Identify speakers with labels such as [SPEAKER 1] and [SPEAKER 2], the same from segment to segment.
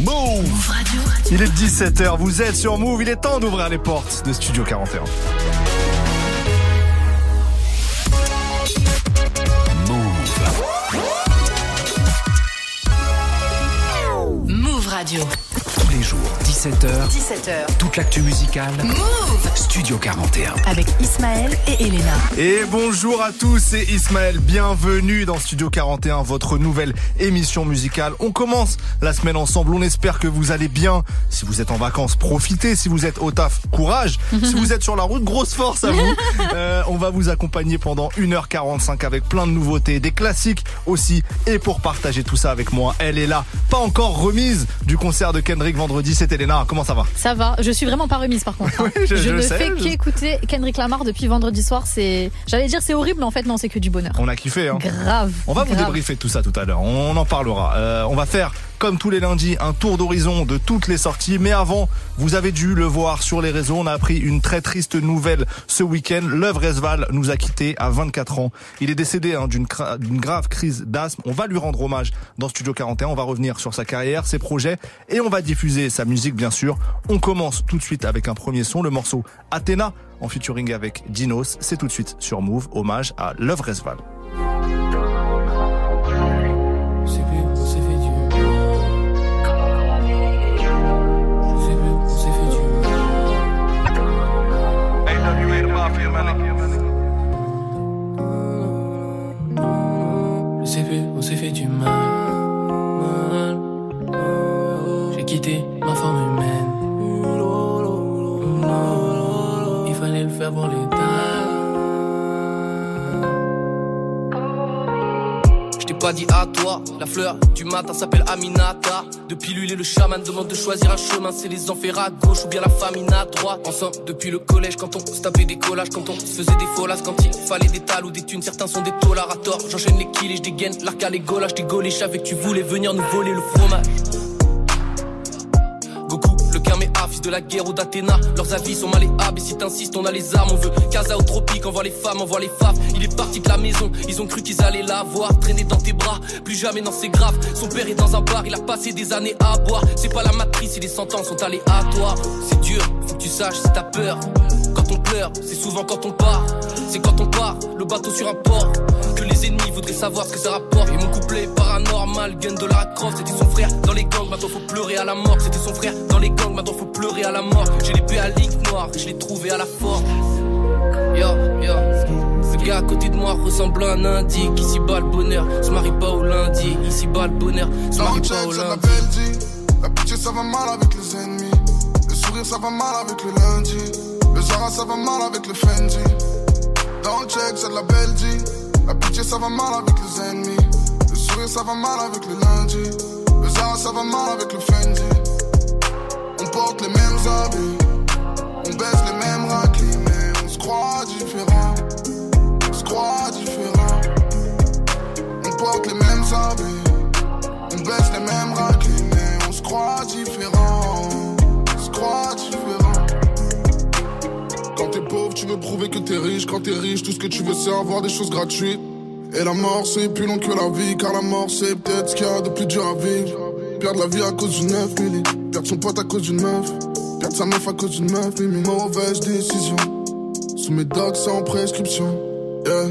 [SPEAKER 1] Move Il est 17h, vous êtes sur Move, il est temps d'ouvrir les portes de Studio 41.
[SPEAKER 2] Move. Move Radio.
[SPEAKER 3] Tous les jours, 17h.
[SPEAKER 2] 17h.
[SPEAKER 3] Toute l'actu musicale.
[SPEAKER 2] Move
[SPEAKER 3] Studio 41.
[SPEAKER 2] Avec Ismaël et Elena.
[SPEAKER 1] Et bonjour à tous, c'est Ismaël. Bienvenue dans Studio 41, votre nouvelle émission musicale. On commence la semaine ensemble. On espère que vous allez bien. Si vous êtes en vacances, profitez. Si vous êtes au taf, courage. si vous êtes sur la route, grosse force à vous. Euh, on va vous accompagner pendant 1h45 avec plein de nouveautés, des classiques aussi. Et pour partager tout ça avec moi, elle est là. Pas encore remise du concert de Kendrick vendredi, c'est Comment ça va
[SPEAKER 4] Ça va. Je suis vraiment pas remise par contre.
[SPEAKER 1] Oui, je,
[SPEAKER 4] ne
[SPEAKER 1] sais,
[SPEAKER 4] fais
[SPEAKER 1] je-
[SPEAKER 4] qu'écouter Kendrick Lamar depuis vendredi soir. C'est, j'allais dire c'est horrible, en fait non, c'est que du bonheur.
[SPEAKER 1] On a kiffé, hein.
[SPEAKER 4] Grave.
[SPEAKER 1] On va vous débriefer de tout ça tout à l'heure. On en parlera. Euh, on va faire, comme tous les lundis, un tour d'horizon de toutes les sorties. Mais avant, vous avez dû le voir sur les réseaux. On a appris une très triste nouvelle ce week-end. L'œuvre Resval nous a quittés à 24 ans. Il est décédé hein, d'une grave crise d'asthme. On va lui rendre hommage dans Studio 41. On va revenir sur sa carrière, ses projets et on va diffuser sa musique, bien sûr. On commence tout de suite avec un premier son, le morceau Athéna en featuring avec Dinos. C'est tout de suite sur Move, hommage à l'œuvre Resval.
[SPEAKER 5] Je t'ai pas dit à toi, la fleur du matin s'appelle Aminata. Depuis lui, le chaman, demande de choisir un chemin. C'est les enfers à gauche ou bien la famine à droite. Ensemble depuis le collège, quand on se tapait des collages, quand on se faisait des folasses, quand il fallait des tales ou des thunes. Certains sont des taulards à tort. J'enchaîne les kills et je dégaine l'arc à les gaules, je gaulé. Je savais que tu voulais venir nous voler le fromage. Le Kameha, fils de la guerre ou d'Athéna. Leurs avis sont malléables et si t'insistes, on a les armes. On veut Casa au tropique, on voit les femmes, on voit les faves. Il est parti de la maison, ils ont cru qu'ils allaient la voir. Traîner dans tes bras, plus jamais, non, c'est grave. Son père est dans un bar, il a passé des années à boire. C'est pas la matrice et les sentences sont aléatoires. C'est dur, faut que tu saches si t'as peur. Quand on pleure, c'est souvent quand on part. C'est quand on part, le bateau sur un port. Les ennemis voudraient savoir ce que ça rapporte. Et mon couplet est paranormal, gun de Lara Croft. C'était son frère dans les gangs, maintenant faut pleurer à la mort. C'était son frère dans les gangs, maintenant faut pleurer à la mort. J'ai l'épée à ligne noire, je l'ai trouvé à la force. Yo, yo. Ce gars à côté de moi ressemble à un indique. Ici bas le bonheur, se marie pas au lundi. Ici bas le bonheur, se marie pas
[SPEAKER 6] check,
[SPEAKER 5] au
[SPEAKER 6] c'est de la
[SPEAKER 5] lundi.
[SPEAKER 6] La pitié, ça va mal avec les ennemis. Le sourire, ça va mal avec le lundi. Le Zara, ça va mal avec le Fendi. Dans le check, c'est de la Belgique. La pitié, ça va mal avec les ennemis. Le sourire, ça va mal avec le lundi. Le Zara, ça va mal avec le Fendi. On porte les mêmes habits. On baisse les mêmes raclis. Mais on se croit différent. On se croit différent. On porte les mêmes habits. On baisse les mêmes raclis, mais on se croit différent. Tu veux prouver que t'es riche. Quand t'es riche, tout ce que tu veux, c'est avoir des choses gratuites. Et la mort, c'est plus long que la vie, car la mort, c'est peut-être ce qu'il y a de plus dur à vivre. Perdre la vie à cause d'une neuf, Milly. Perdre son pote à cause d'une meuf. Perdre sa meuf à cause d'une meuf, Mimi. Mauvaise décision. Sous mes docs, c'est en prescription. Yeah.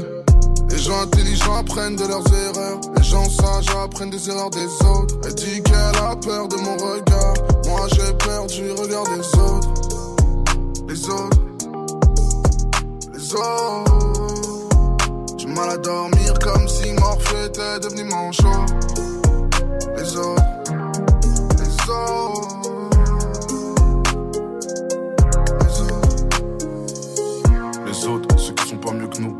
[SPEAKER 6] Les gens intelligents apprennent de leurs erreurs. Les gens sages apprennent des erreurs des autres. Elle dit qu'elle a peur de mon regard. Moi j'ai peur du regard des autres. Les autres. Autres. J'ai mal à dormir comme si Morphée était devenu. Les autres. Les autres. Les autres. Les autres, ceux qui sont pas mieux que nous.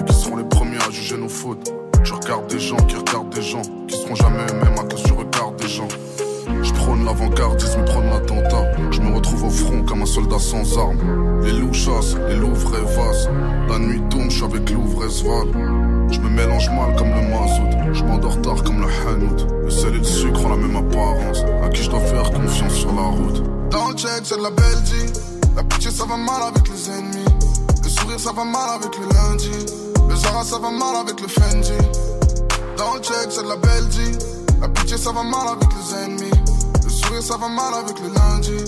[SPEAKER 6] Et qui seront les premiers à juger nos fautes. Je regarde des gens qui regardent des gens qui seront jamais eux-mêmes à cause du regard des gens. Prône l'avant-gardisme, prône l'attentat. Je me retrouve au front comme un soldat sans armes. Les loups chassent, les loups vrais vasent. La nuit tombe, je suis avec l'ouvresse val. Je me mélange mal comme le mazout. Je m'endors tard comme le hanout. Le sel et le sucre ont la même apparence. À qui je dois faire confiance sur la route? Dans le check, c'est de la Belgique. La pitié, ça va mal avec les ennemis. Le sourire, ça va mal avec le lundi. Le Zara, ça va mal avec le Fendi. Dans le check, c'est de la Belgique. La pitié, ça va mal avec les ennemis.
[SPEAKER 7] Sourire ça va mal avec le lundi.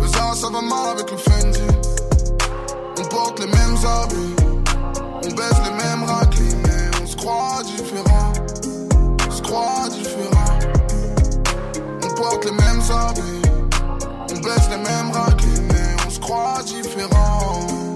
[SPEAKER 7] Le ça va mal avec le Fendi. On porte les mêmes habits. On baisse les mêmes raclés, mais on se croit différent. On se croit différent. On porte les mêmes habits. On baisse les mêmes raclés, mais on se croit différent. On.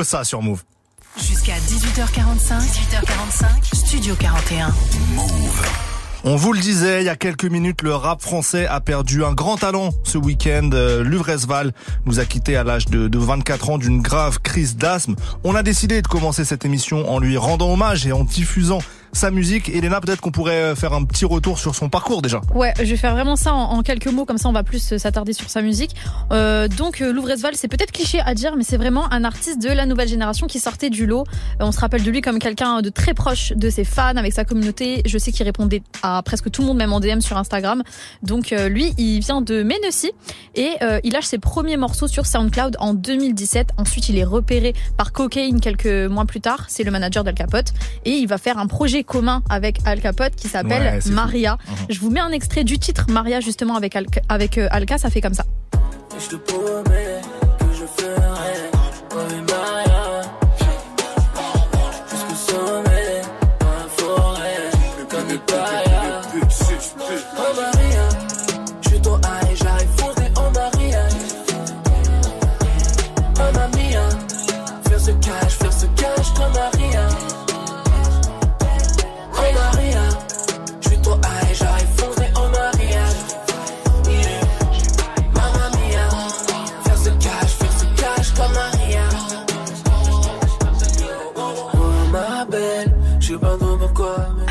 [SPEAKER 1] Kulosa sur Move.
[SPEAKER 2] Jusqu'à 18h45. 18h45. Studio 41.
[SPEAKER 1] On vous le disait il y a quelques minutes, le rap français a perdu un grand talent ce week-end. Euh, Luvresval nous a quitté à l'âge de, de 24 ans d'une grave crise d'asthme. On a décidé de commencer cette émission en lui rendant hommage et en diffusant sa musique. Elena, peut-être qu'on pourrait euh, faire un petit retour sur son parcours déjà.
[SPEAKER 4] Ouais, je vais faire vraiment ça en, en quelques mots, comme ça on va plus euh, s'attarder sur sa musique. Euh, donc euh, Louvresval, c'est peut-être cliché à dire, mais c'est vraiment un artiste de la nouvelle génération qui sortait du lot. Euh, on se rappelle de lui comme quelqu'un de très proche de ses fans, avec sa communauté. Je sais qu'il répondait à presque tout le monde, même en DM sur Instagram. Donc euh, lui, il vient de Ménecy et euh, il lâche ses premiers morceaux sur SoundCloud en 2017. Ensuite, il est repéré par Cocaine quelques mois plus tard. C'est le manager d'Al Capote et il va faire un projet commun avec Al Capote qui s'appelle
[SPEAKER 1] Ouais.
[SPEAKER 4] Maria.
[SPEAKER 1] Mhm.
[SPEAKER 4] Je vous mets un extrait du titre Maria justement avec Alka, avec Alka, ça fait comme ça.
[SPEAKER 8] Je te promets que je ferai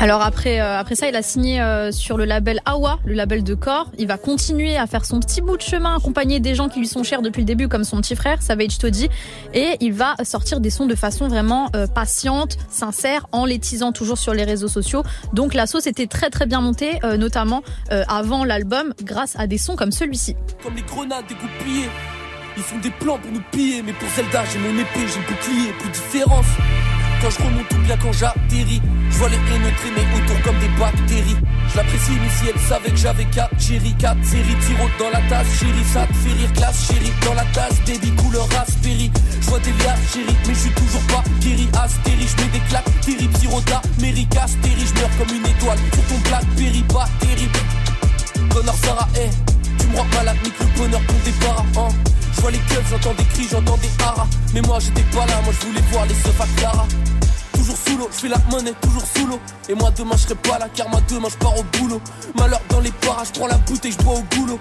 [SPEAKER 4] Alors après, euh, après ça, il a signé euh, sur le label Awa, le label de corps. Il va continuer à faire son petit bout de chemin, accompagné des gens qui lui sont chers depuis le début, comme son petit frère, Savage Toddy. Et il va sortir des sons de façon vraiment euh, patiente, sincère, en les teasant toujours sur les réseaux sociaux. Donc la sauce était très très bien montée, notamment avant l'album, grâce à des sons comme celui-ci.
[SPEAKER 5] Comme les grenades. Ils font des plans pour nous piller, mais pour Zelda, j'ai mon épée, j'ai le bouclier, plus différence. Quand je remonte ou bien quand j'atterris, je vois les haineux traîner autour comme des bactéries. Je l'apprécie, mais si elle savait que j'avais 4 chéri, 4 séries, dans la tasse, chérie, ça te fait rire, classe, chérie, dans la tasse, baby, couleur Raspberry. Je vois des liasses, chérie, mais je suis toujours pas guéri, astérie, je mets des claques, terrible, sirota, méric, astérie, je meurs comme une étoile sur ton Blackberry, pas terrible. Connor Sarah, tu me rends malade, nique le bonheur des paras, hein. Je vois les keufs, j'entends des cris, j'entends des haras. Mais moi j'étais pas là, moi je voulais voir les seufs à Clara. Toujours sous l'eau, je fais la monnaie, toujours sous l'eau. Et moi demain je serai pas là, car moi demain je pars au boulot. Malheur dans les parages, je prends la bouteille, je bois au boulot.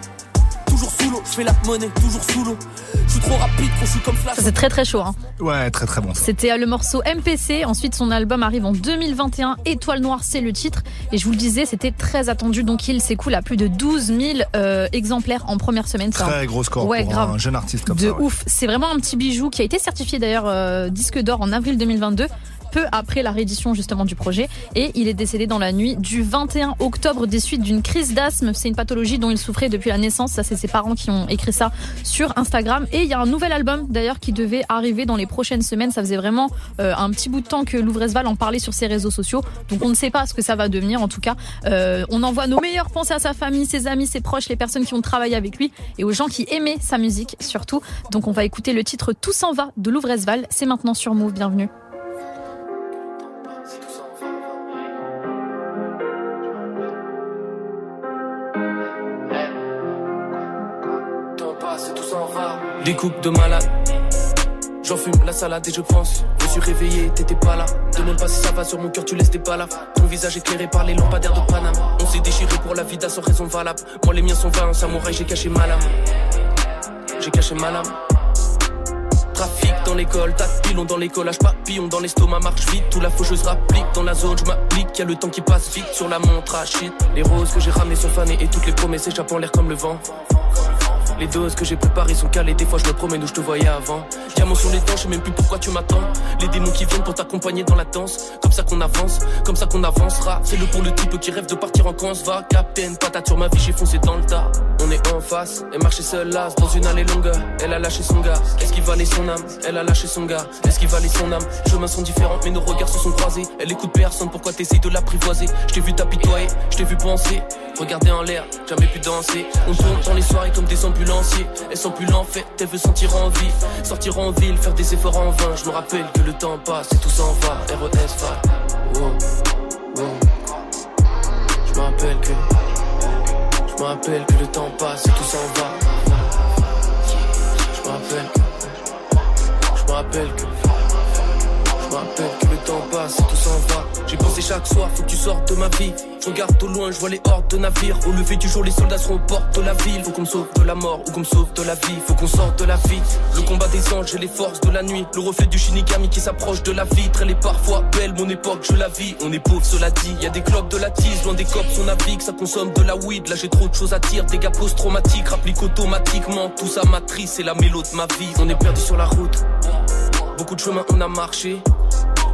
[SPEAKER 5] Toujours sous l'eau, je fais la monnaie, toujours sous l'eau. Je suis trop rapide, je suis comme Flash.
[SPEAKER 4] Ça c'est très très chaud. Hein.
[SPEAKER 1] Ouais, très très bon ça.
[SPEAKER 4] C'était euh, le morceau MPC. Ensuite, son album arrive en 2021. Étoile Noire, c'est le titre. Et je vous le disais, c'était très attendu. Donc, il s'écoule à plus de 12 000 euh, exemplaires en première semaine. C'est un-
[SPEAKER 1] Très gros score
[SPEAKER 4] Ouais,
[SPEAKER 1] pour
[SPEAKER 4] grave.
[SPEAKER 1] un jeune artiste comme
[SPEAKER 4] de
[SPEAKER 1] ça. ouais.
[SPEAKER 4] ouf. C'est vraiment un petit bijou qui a été certifié d'ailleurs euh, disque d'or en avril 2022 peu après la réédition justement du projet et il est décédé dans la nuit du 21 octobre des suites d'une crise d'asthme. C'est une pathologie dont il souffrait depuis la naissance. Ça, c'est ses parents qui ont écrit ça sur Instagram. Et il y a un nouvel album d'ailleurs qui devait arriver dans les prochaines semaines. Ça faisait vraiment euh, un petit bout de temps que Louvresval en parlait sur ses réseaux sociaux. Donc on ne sait pas ce que ça va devenir. En tout cas, euh, on envoie nos meilleures pensées à sa famille, ses amis, ses proches, les personnes qui ont travaillé avec lui et aux gens qui aimaient sa musique surtout. Donc on va écouter le titre Tout s'en va de Louvresval. C'est maintenant sur Move. Bienvenue.
[SPEAKER 5] Des coupes de malade. J'en fume la salade et je pense. Je me suis réveillé, t'étais pas là. Demande pas si ça va sur mon cœur, tu laisses tes balafres. Ton visage éclairé par les lampadaires de Paname. On s'est déchiré pour la vida sans raison valable. Moi, les miens sont vains, samouraï, j'ai caché ma lame. J'ai caché ma lame. Trafic dans l'école, tas de pilons dans les collages, papillons dans l'estomac, marche vite, tout la faucheuse rapplique dans la zone, je m'applique, y a le temps qui passe vite sur la montre à shit. Les roses que j'ai ramenées sont fanées et toutes les promesses échappent en l'air comme le vent. Les doses que j'ai préparées sont calées, des fois je me promène où je te voyais avant. Diamant sur les dents, je sais même plus pourquoi tu m'attends. Les démons qui viennent pour t'accompagner dans la danse. Comme ça qu'on avance, comme ça qu'on avancera. C'est le pour le type qui rêve de partir en camp, va. Captain, patate sur ma vie, j'ai foncé dans le tas. On est en face, et marcher seul là, dans une allée longue. Elle a lâché son gars, est-ce qu'il valait son âme? Elle a lâché son gars, est-ce qu'il valait son âme? Chemins sont différents, mais nos regards se sont croisés. Elle écoute personne, pourquoi t'essayes de l'apprivoiser? Je t'ai vu t'apitoyer, je t'ai vu penser. Regarder en l'air, jamais pu danser. On tourne dans les soirées comme des ambulanciers. Elle sent plus l'enfer, elle veut sentir en vie. Sortir en ville, faire des efforts en vain. Je me rappelle que le temps passe et tout s'en va. RES va. Je me rappelle que. Je me rappelle que le temps passe et tout s'en va. Je me rappelle que. Je me rappelle que. Que le temps passe tout s'en va. J'ai pensé chaque soir, faut que tu sortes de ma vie. Je regarde au loin, je vois les hordes de navires. Au lever du jour, les soldats seront aux portes de la ville. Faut qu'on me sauve de la mort ou qu'on me sauve de la vie. Faut qu'on sorte de la vie. Le combat des anges et les forces de la nuit. Le reflet du shinigami qui s'approche de la vitre. Elle est parfois belle, mon époque, je la vis. On est pauvre, cela dit. Y a des clopes de la tise, loin des cops, on navigue. Ça consomme de la weed. Là, j'ai trop de choses à dire. Dégâts post-traumatiques, rapplique automatiquement. Tout ça matrice, c'est la mélo de ma vie. On est perdu sur la route. Beaucoup de chemin on a marché.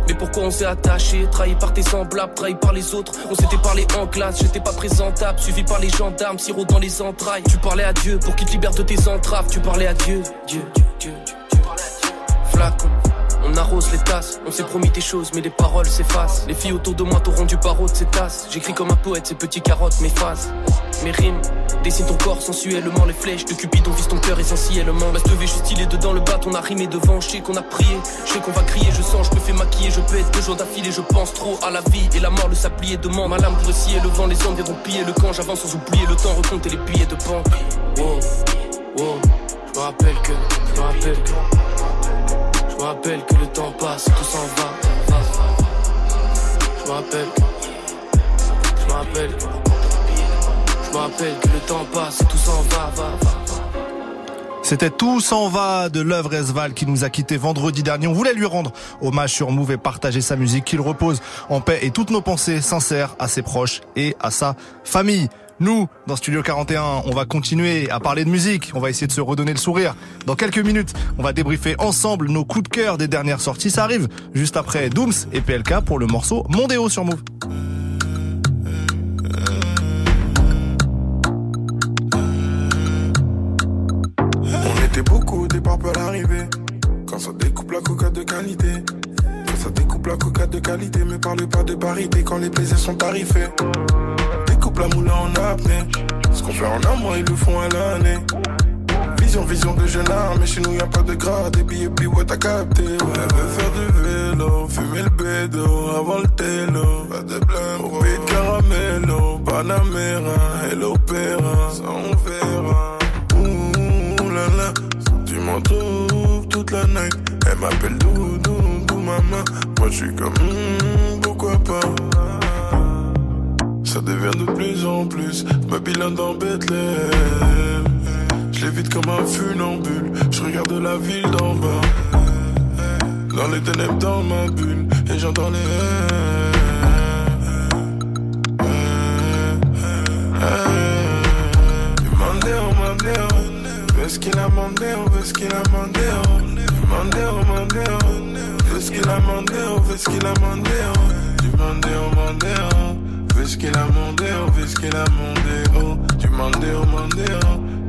[SPEAKER 5] Mais pourquoi on s'est attaché Trahi par tes semblables, trahi par les autres. On s'était parlé en classe, j'étais pas présentable. Suivi par les gendarmes, sirop dans les entrailles. Tu parlais à Dieu pour qu'il te libère de tes entraves. Tu parlais à Dieu, Dieu, Dieu, Dieu, tu parlais à Dieu. Flacon. On arrose les tasses, on s'est promis des choses, mais les paroles s'effacent. Les filles autour de moi t'auront du paro de ces tasses. J'écris comme un poète, ces petits carottes m'effacent. Mes rimes dessinent ton corps sensuellement, les flèches de Cupidon visent ton cœur essentiellement. Bah, lever, je suis stylé dedans le bat, on a rimé devant, je sais qu'on a prié, je sais qu'on va crier, je sens, je me fais maquiller, je peux être deux jours d'affilée, je pense trop à la vie et la mort, le sablier demande. Ma lame pour scier le vent, les hommes viendront piller le camp, j'avance sans oublier le temps, recompter les billets de banque. Wow, wow, je me rappelle que, je me rappelle que. Je me rappelle que le temps passe, tout s'en va. Je me rappelle. Je me. Je me que le temps passe, tout s'en va, va, va.
[SPEAKER 1] C'était Tout s'en va de l'œuvre Esval qui nous a quitté vendredi dernier. On voulait lui rendre hommage sur Move et partager sa musique, qu'il repose en paix et toutes nos pensées sincères à ses proches et à sa famille. Nous, dans Studio 41, on va continuer à parler de musique, on va essayer de se redonner le sourire. Dans quelques minutes, on va débriefer ensemble nos coups de cœur des dernières sorties. Ça arrive juste après Dooms et PLK pour le morceau Mondéo sur Move.
[SPEAKER 9] On était beaucoup au départ pour l'arrivée. Quand ça découpe la de qualité. Quand ça découpe la de qualité. Parle pas de parité quand les plaisirs sont tarifés. La en apnée. Ce qu'on fait en un mois, ils le font à l'année. Vision, vision de jeune âme. Mais chez nous, y a pas de grade. Puis, et puis, ouais, t'as capté. Ouais, elle veut faire du vélo. Fumer le bédo avant le télo. Pas de blême. Au pays de caramello. Panamera. Et l'opéra. Ça, on verra. Ouh là là, tu m'en trouves toute la night. Elle m'appelle Doudou, Doudou, maman. Moi je suis comme, hmm, pourquoi pas? Ça devient de plus en plus ma bilan dans Bethlehem. Je l'évite comme un funambule. Je regarde la ville d'en bas. Dans les ténèbres, dans ma bulle. Et j'entends les. Qu'il a Mandeo, ves qu'il a Mandeo, Mandeo, ves qu'il a Mandeo, Mandeo, ves qu'il a Mandeo, ves qu'il a Mandeo, du Mandeo, Mandeo,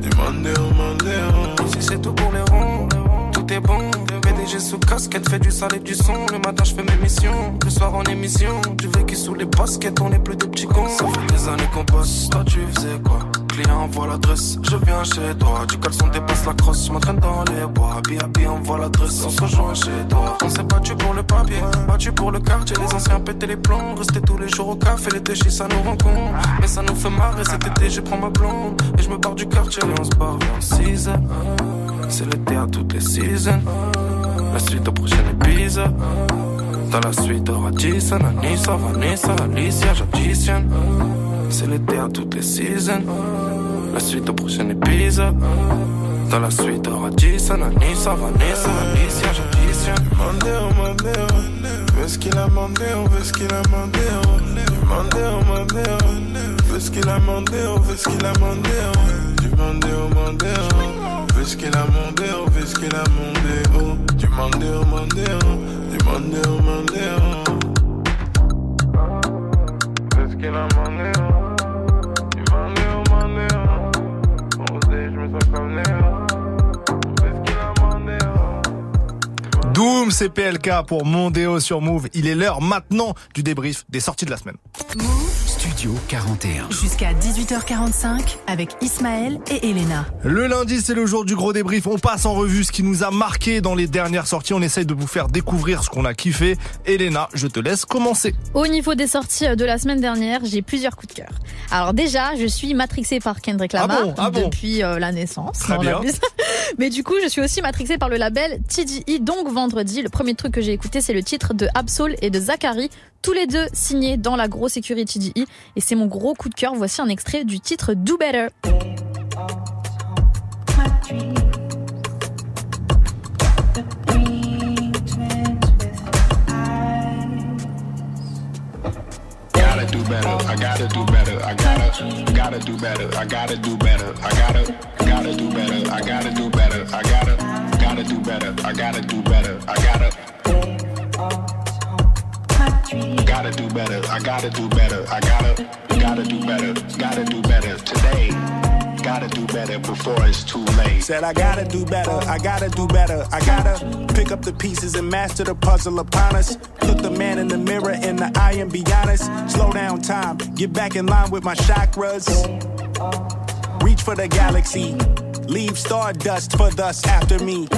[SPEAKER 9] du Mandeo, Mandeo.
[SPEAKER 10] Ici c'est tout pour les ronds, tout est bon. PDG sous casquette, fait du sale et du son. Le matin je fais mes missions, le soir en émission. Du vécu sous les baskets, on est plus des petits cons. Ça fait des années qu'on bosse, toi tu faisais quoi? Client envoie l'adresse, je viens chez toi. Du caleçon dépasse la crosse, je m'entraîne dans les bois. Happy happy envoie l'adresse, on se rejoint chez toi. On s'est battu pour le papier, battu pour le quartier. Les anciens pétaient les plombs, rester tous les jours au café. Les déchets ça nous rencontre, mais ça nous fait marrer. Cet été je prends ma blonde et je me barre du quartier. Et on se barre vers 6 C'est l'été à toutes les seasons. La suite au prochain épisode. Dans la suite, aura Anissa, Vanessa, Alicia, j'additionne. C'est l'été à toutes les seasons. La suite au prochain épisode. Dans la suite, aura Jason, Anissa, Vanessa, Alicia, j'additionne.
[SPEAKER 9] Mandeo, Mandeo, ves qu'il a Mandeo, ves qu'il a Mandeo, Mandeo, Mandeo, ves qu'il a Mandeo, ves qu'il a Mandeo, du Mandeo, Mandeo, ves qu'il a Mandeo, ves qu'il a Mandeo, du Mandeo, Mandeo, du Mandeo, Mandeo. Ves qu'il a Mandeo,
[SPEAKER 1] Doom, c'est PLK pour Mondéo sur Move. Il est l'heure maintenant du débrief des sorties de la semaine.
[SPEAKER 3] Studio 41.
[SPEAKER 2] Jusqu'à 18h45 avec Ismaël et Elena.
[SPEAKER 1] Le lundi, c'est le jour du gros débrief. On passe en revue ce qui nous a marqué dans les dernières sorties. On essaye de vous faire découvrir ce qu'on a kiffé. Elena, je te laisse commencer.
[SPEAKER 4] Au niveau des sorties de la semaine dernière, j'ai plusieurs coups de cœur. Alors déjà, je suis matrixée par Kendrick
[SPEAKER 1] Ah
[SPEAKER 4] Lamar
[SPEAKER 1] bon Ah bon
[SPEAKER 4] depuis euh, la naissance.
[SPEAKER 1] Très bien.
[SPEAKER 4] Mais du coup, je suis aussi matrixée par le label TDI. Donc vendredi, le premier truc que j'ai écouté, c'est le titre de Absol et de Zachary, tous les deux signés dans la grosse sécurité TDI. Et c'est mon gros coup de cœur. Voici un extrait du titre Do Better.
[SPEAKER 11] Gotta do better. I gotta do better. I gotta, gotta do better. Gotta do better today. Gotta do better before it's too late.
[SPEAKER 12] Said I gotta do better, I gotta do better, I gotta pick up the pieces and master the puzzle upon us. Look the man in the mirror in the eye and be honest. Slow down time, get back in line with my chakras. Reach for the galaxy, leave stardust for thus after me.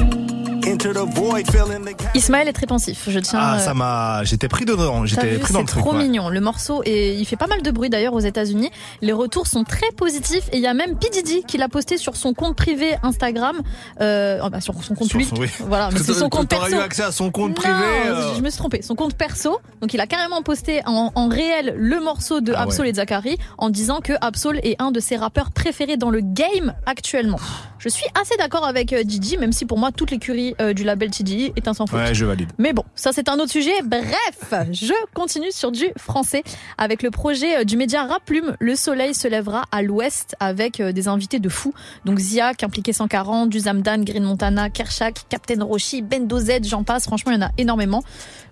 [SPEAKER 4] Ismaël est très pensif, je tiens.
[SPEAKER 1] Ah,
[SPEAKER 4] euh,
[SPEAKER 1] ça m'a. J'étais pris dedans. J'étais pris dans
[SPEAKER 4] c'est
[SPEAKER 1] le truc.
[SPEAKER 4] trop
[SPEAKER 1] ouais.
[SPEAKER 4] mignon. Le morceau et il fait pas mal de bruit d'ailleurs aux États-Unis. Les retours sont très positifs et il y a même P Diddy qui l'a posté sur son compte privé Instagram, euh, oh, bah, sur son compte
[SPEAKER 1] Sur
[SPEAKER 4] public.
[SPEAKER 1] son- oui.
[SPEAKER 4] Voilà, mais c'est son compte perso.
[SPEAKER 1] eu accès à son compte
[SPEAKER 4] Non,
[SPEAKER 1] privé. euh,
[SPEAKER 4] je me suis trompée. Son compte perso. Donc il a carrément posté en, en réel le morceau de
[SPEAKER 1] Ah
[SPEAKER 4] Absol
[SPEAKER 1] ouais.
[SPEAKER 4] et Zachary en disant que Absol est un de ses rappeurs préférés dans le game actuellement. Je suis assez d'accord avec euh, Didi, même si pour moi toute l'écurie euh, du label TDI est un sans faute.
[SPEAKER 1] Ouais, je valide.
[SPEAKER 4] Mais bon, ça c'est un autre sujet. Bref, je continue sur du français avec le projet euh, du média Rap Plume. Le soleil se lèvera à l'ouest avec euh, des invités de fous. Donc Ziak, impliqué 140, Duzamdan, Green Montana, Kershak, Captain Roshi, Bendo Z, j'en passe. Franchement, il y en a énormément.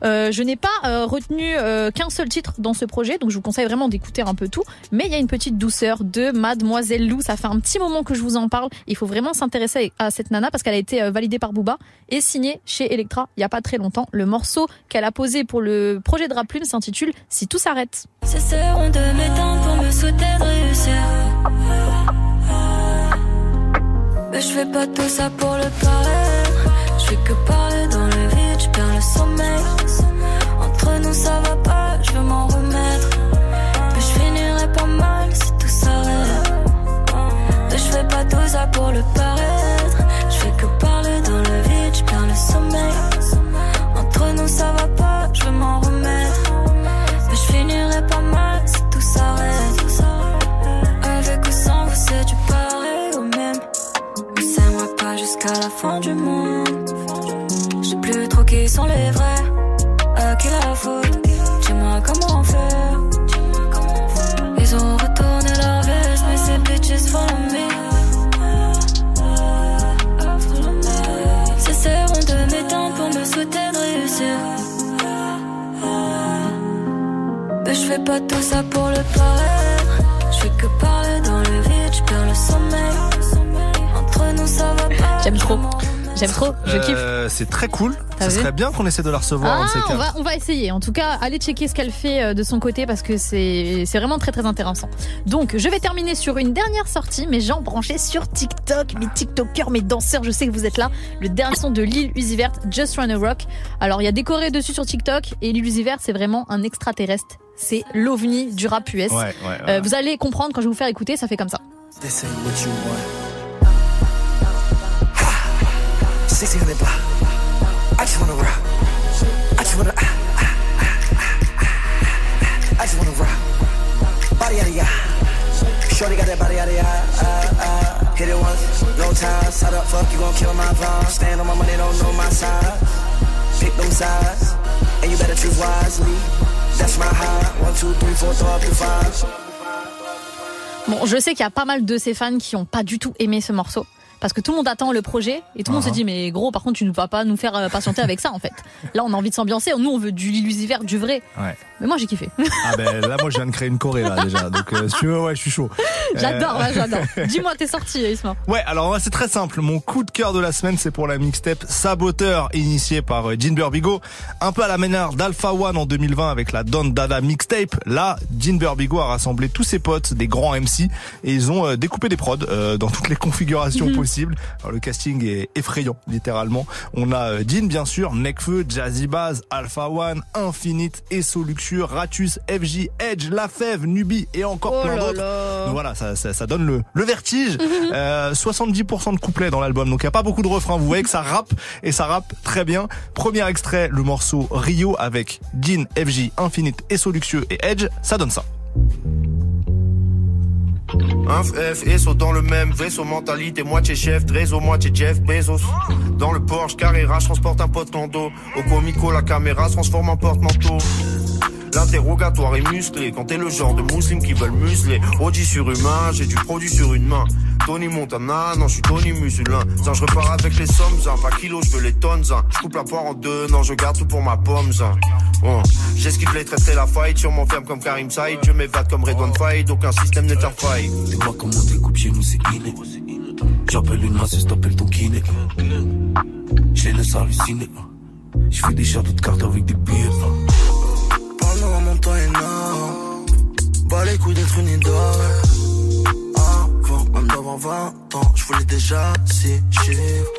[SPEAKER 4] Euh, je n'ai pas euh, retenu euh, qu'un seul titre dans ce projet, donc je vous conseille vraiment d'écouter un peu tout. Mais il y a une petite douceur de Mademoiselle Lou. Ça fait un petit moment que je vous en parle. Il faut vraiment s'intéresser à cette nana parce qu'elle a été euh, validée par Booba et signée chez Electra il y a pas très longtemps. Le morceau qu'elle a posé pour le projet de Rap Plume s'intitule Si tout s'arrête.
[SPEAKER 13] De pour me je fais pas tout ça pour le. Je fais que parler dans le vide, je perds le sommeil. Nous ça va pas, je veux m'en remettre. Mais je finirai pas mal si tout s'arrête. Mais je fais pas tout ça pour le paraître. Je fais que parler dans le vide, je perds le sommeil. Entre nous ça va pas, je veux m'en remettre. Mais je finirai pas mal si tout s'arrête. Avec ou sans vous, c'est du pareil au même. On s'aimera pas jusqu'à la fin du monde. Je plus trop qui sont les vrais. À qui la faute Dis-moi comment faire. Ils ont retourné leur veste, mais ces bitches follow me. Cesseront de m'éteindre pour me souhaiter de réussir. Mais je fais pas tout ça pour le paraître. Je fais que parler dans le vide, je perds le sommeil. Entre nous, ça va pas.
[SPEAKER 4] J'aime trop. J'aime trop. Je kiffe.
[SPEAKER 1] Euh, c'est très cool.
[SPEAKER 4] Vu
[SPEAKER 1] serait bien qu'on essaie de la recevoir.
[SPEAKER 4] Ah, on va, on va essayer. En tout cas, allez checker ce qu'elle fait euh, de son côté parce que c'est c'est vraiment très très intéressant. Donc, je vais terminer sur une dernière sortie, mes gens branchés sur TikTok, mes TikTokers, mes danseurs, je sais que vous êtes là. Le dernier son de Lil Uzi Vert, Just Run a Rock. Alors, il y a décoré dessus sur TikTok et Lil Uzi Vert, c'est vraiment un extraterrestre. C'est l'ovni du rap US.
[SPEAKER 1] Ouais, ouais, ouais.
[SPEAKER 4] Euh, vous allez comprendre quand je vais vous faire écouter, ça fait comme ça.
[SPEAKER 14] This ain't what you want. 1600 bar. I just wanna rock. I just wanna. I just wanna rock. Body out of ya. Shorty got that body out of ya. Hit it once, no time. Side up, fuck, you gon' kill my vibe. Stand on my money, don't know my side. Pick them sides, and you better choose wisely. That's my high. One, two, three, four, throw up your five.
[SPEAKER 4] Bon, je sais qu'il y a pas mal de ces fans qui ont pas du tout aimé ce morceau. Parce que tout le monde attend le projet et tout le monde se dit mais gros par contre tu ne vas pas nous faire euh, patienter avec ça en fait. Là on a envie de s'ambiancer, nous on veut du Lil vert, du vrai.
[SPEAKER 1] Ouais.
[SPEAKER 4] Mais moi j'ai kiffé.
[SPEAKER 1] Ah ben là, moi, je viens de créer une choré là déjà. Donc, euh, si tu veux, ouais, je suis chaud.
[SPEAKER 4] j'adore,
[SPEAKER 1] Euh,
[SPEAKER 4] ouais, j'adore. Dis-moi tes sorties Isma.
[SPEAKER 1] Ouais, alors c'est très simple. Mon coup de cœur de la semaine, c'est pour la mixtape Saboteur, initiée par Jean Burbigo. Un peu à la manière d'Alpha One en 2020 avec la Don Dada mixtape. Là, Jean Burbigo a rassemblé tous ses potes, des grands MC, et ils ont découpé des prods euh, dans toutes les configurations possibles. Alors, le casting est effrayant, littéralement. On a euh, Jean, bien sûr, Nekfeu, Jazzy Baz, Alpha One, Infinite, Esso Luxure, Ratus, FJ, Edge, La Fève, Nubi et encore
[SPEAKER 4] Oh
[SPEAKER 1] plein d'autres. voilà, ça, ça, ça donne le, le vertige. Euh, 70% de couplets dans l'album, donc il y a pas beaucoup de refrains. Vous voyez que ça rappe et ça rappe très bien. Premier extrait, le morceau Rio avec Jean, FJ, Infinite, Esso Luxueux et Edge. Ça donne ça.
[SPEAKER 15] Un F et saut dans le même vaisseau, mentalité moitié chef, Drezo, moitié Jeff Bezos. Dans le Porsche Carrera, je transporte un pote dos. Au comico, la caméra se transforme en porte-manteau. L'interrogatoire est musclé quand t'es le genre de musulman qui veulent museler. Audi surhumain, j'ai du produit sur une main. Tony Montana, non, je suis Tony Musulin. Zin, je repars avec les sommes, zin, pas kilos, je veux les tonnes. Zin. Je coupe la poire en deux, non, je garde tout pour ma pomme. Zin. Bon, j'esquive les traits, la fight. Sur mon ferme comme Karim Saïd, je m'évade comme Redouane Faïd. Aucun système n'est un faille.
[SPEAKER 16] Dis-moi comment on découpe chez nous, c'est inné. J'appelle une masseuse, t'appelles ton kiné. Je les laisse halluciner. Je fais des châteaux de cartes avec des billets.
[SPEAKER 14] Parle-nous en montant énorme. Bas les couilles d'être une idole. Même d'avoir 20 ans, je voulais déjà six chiffres.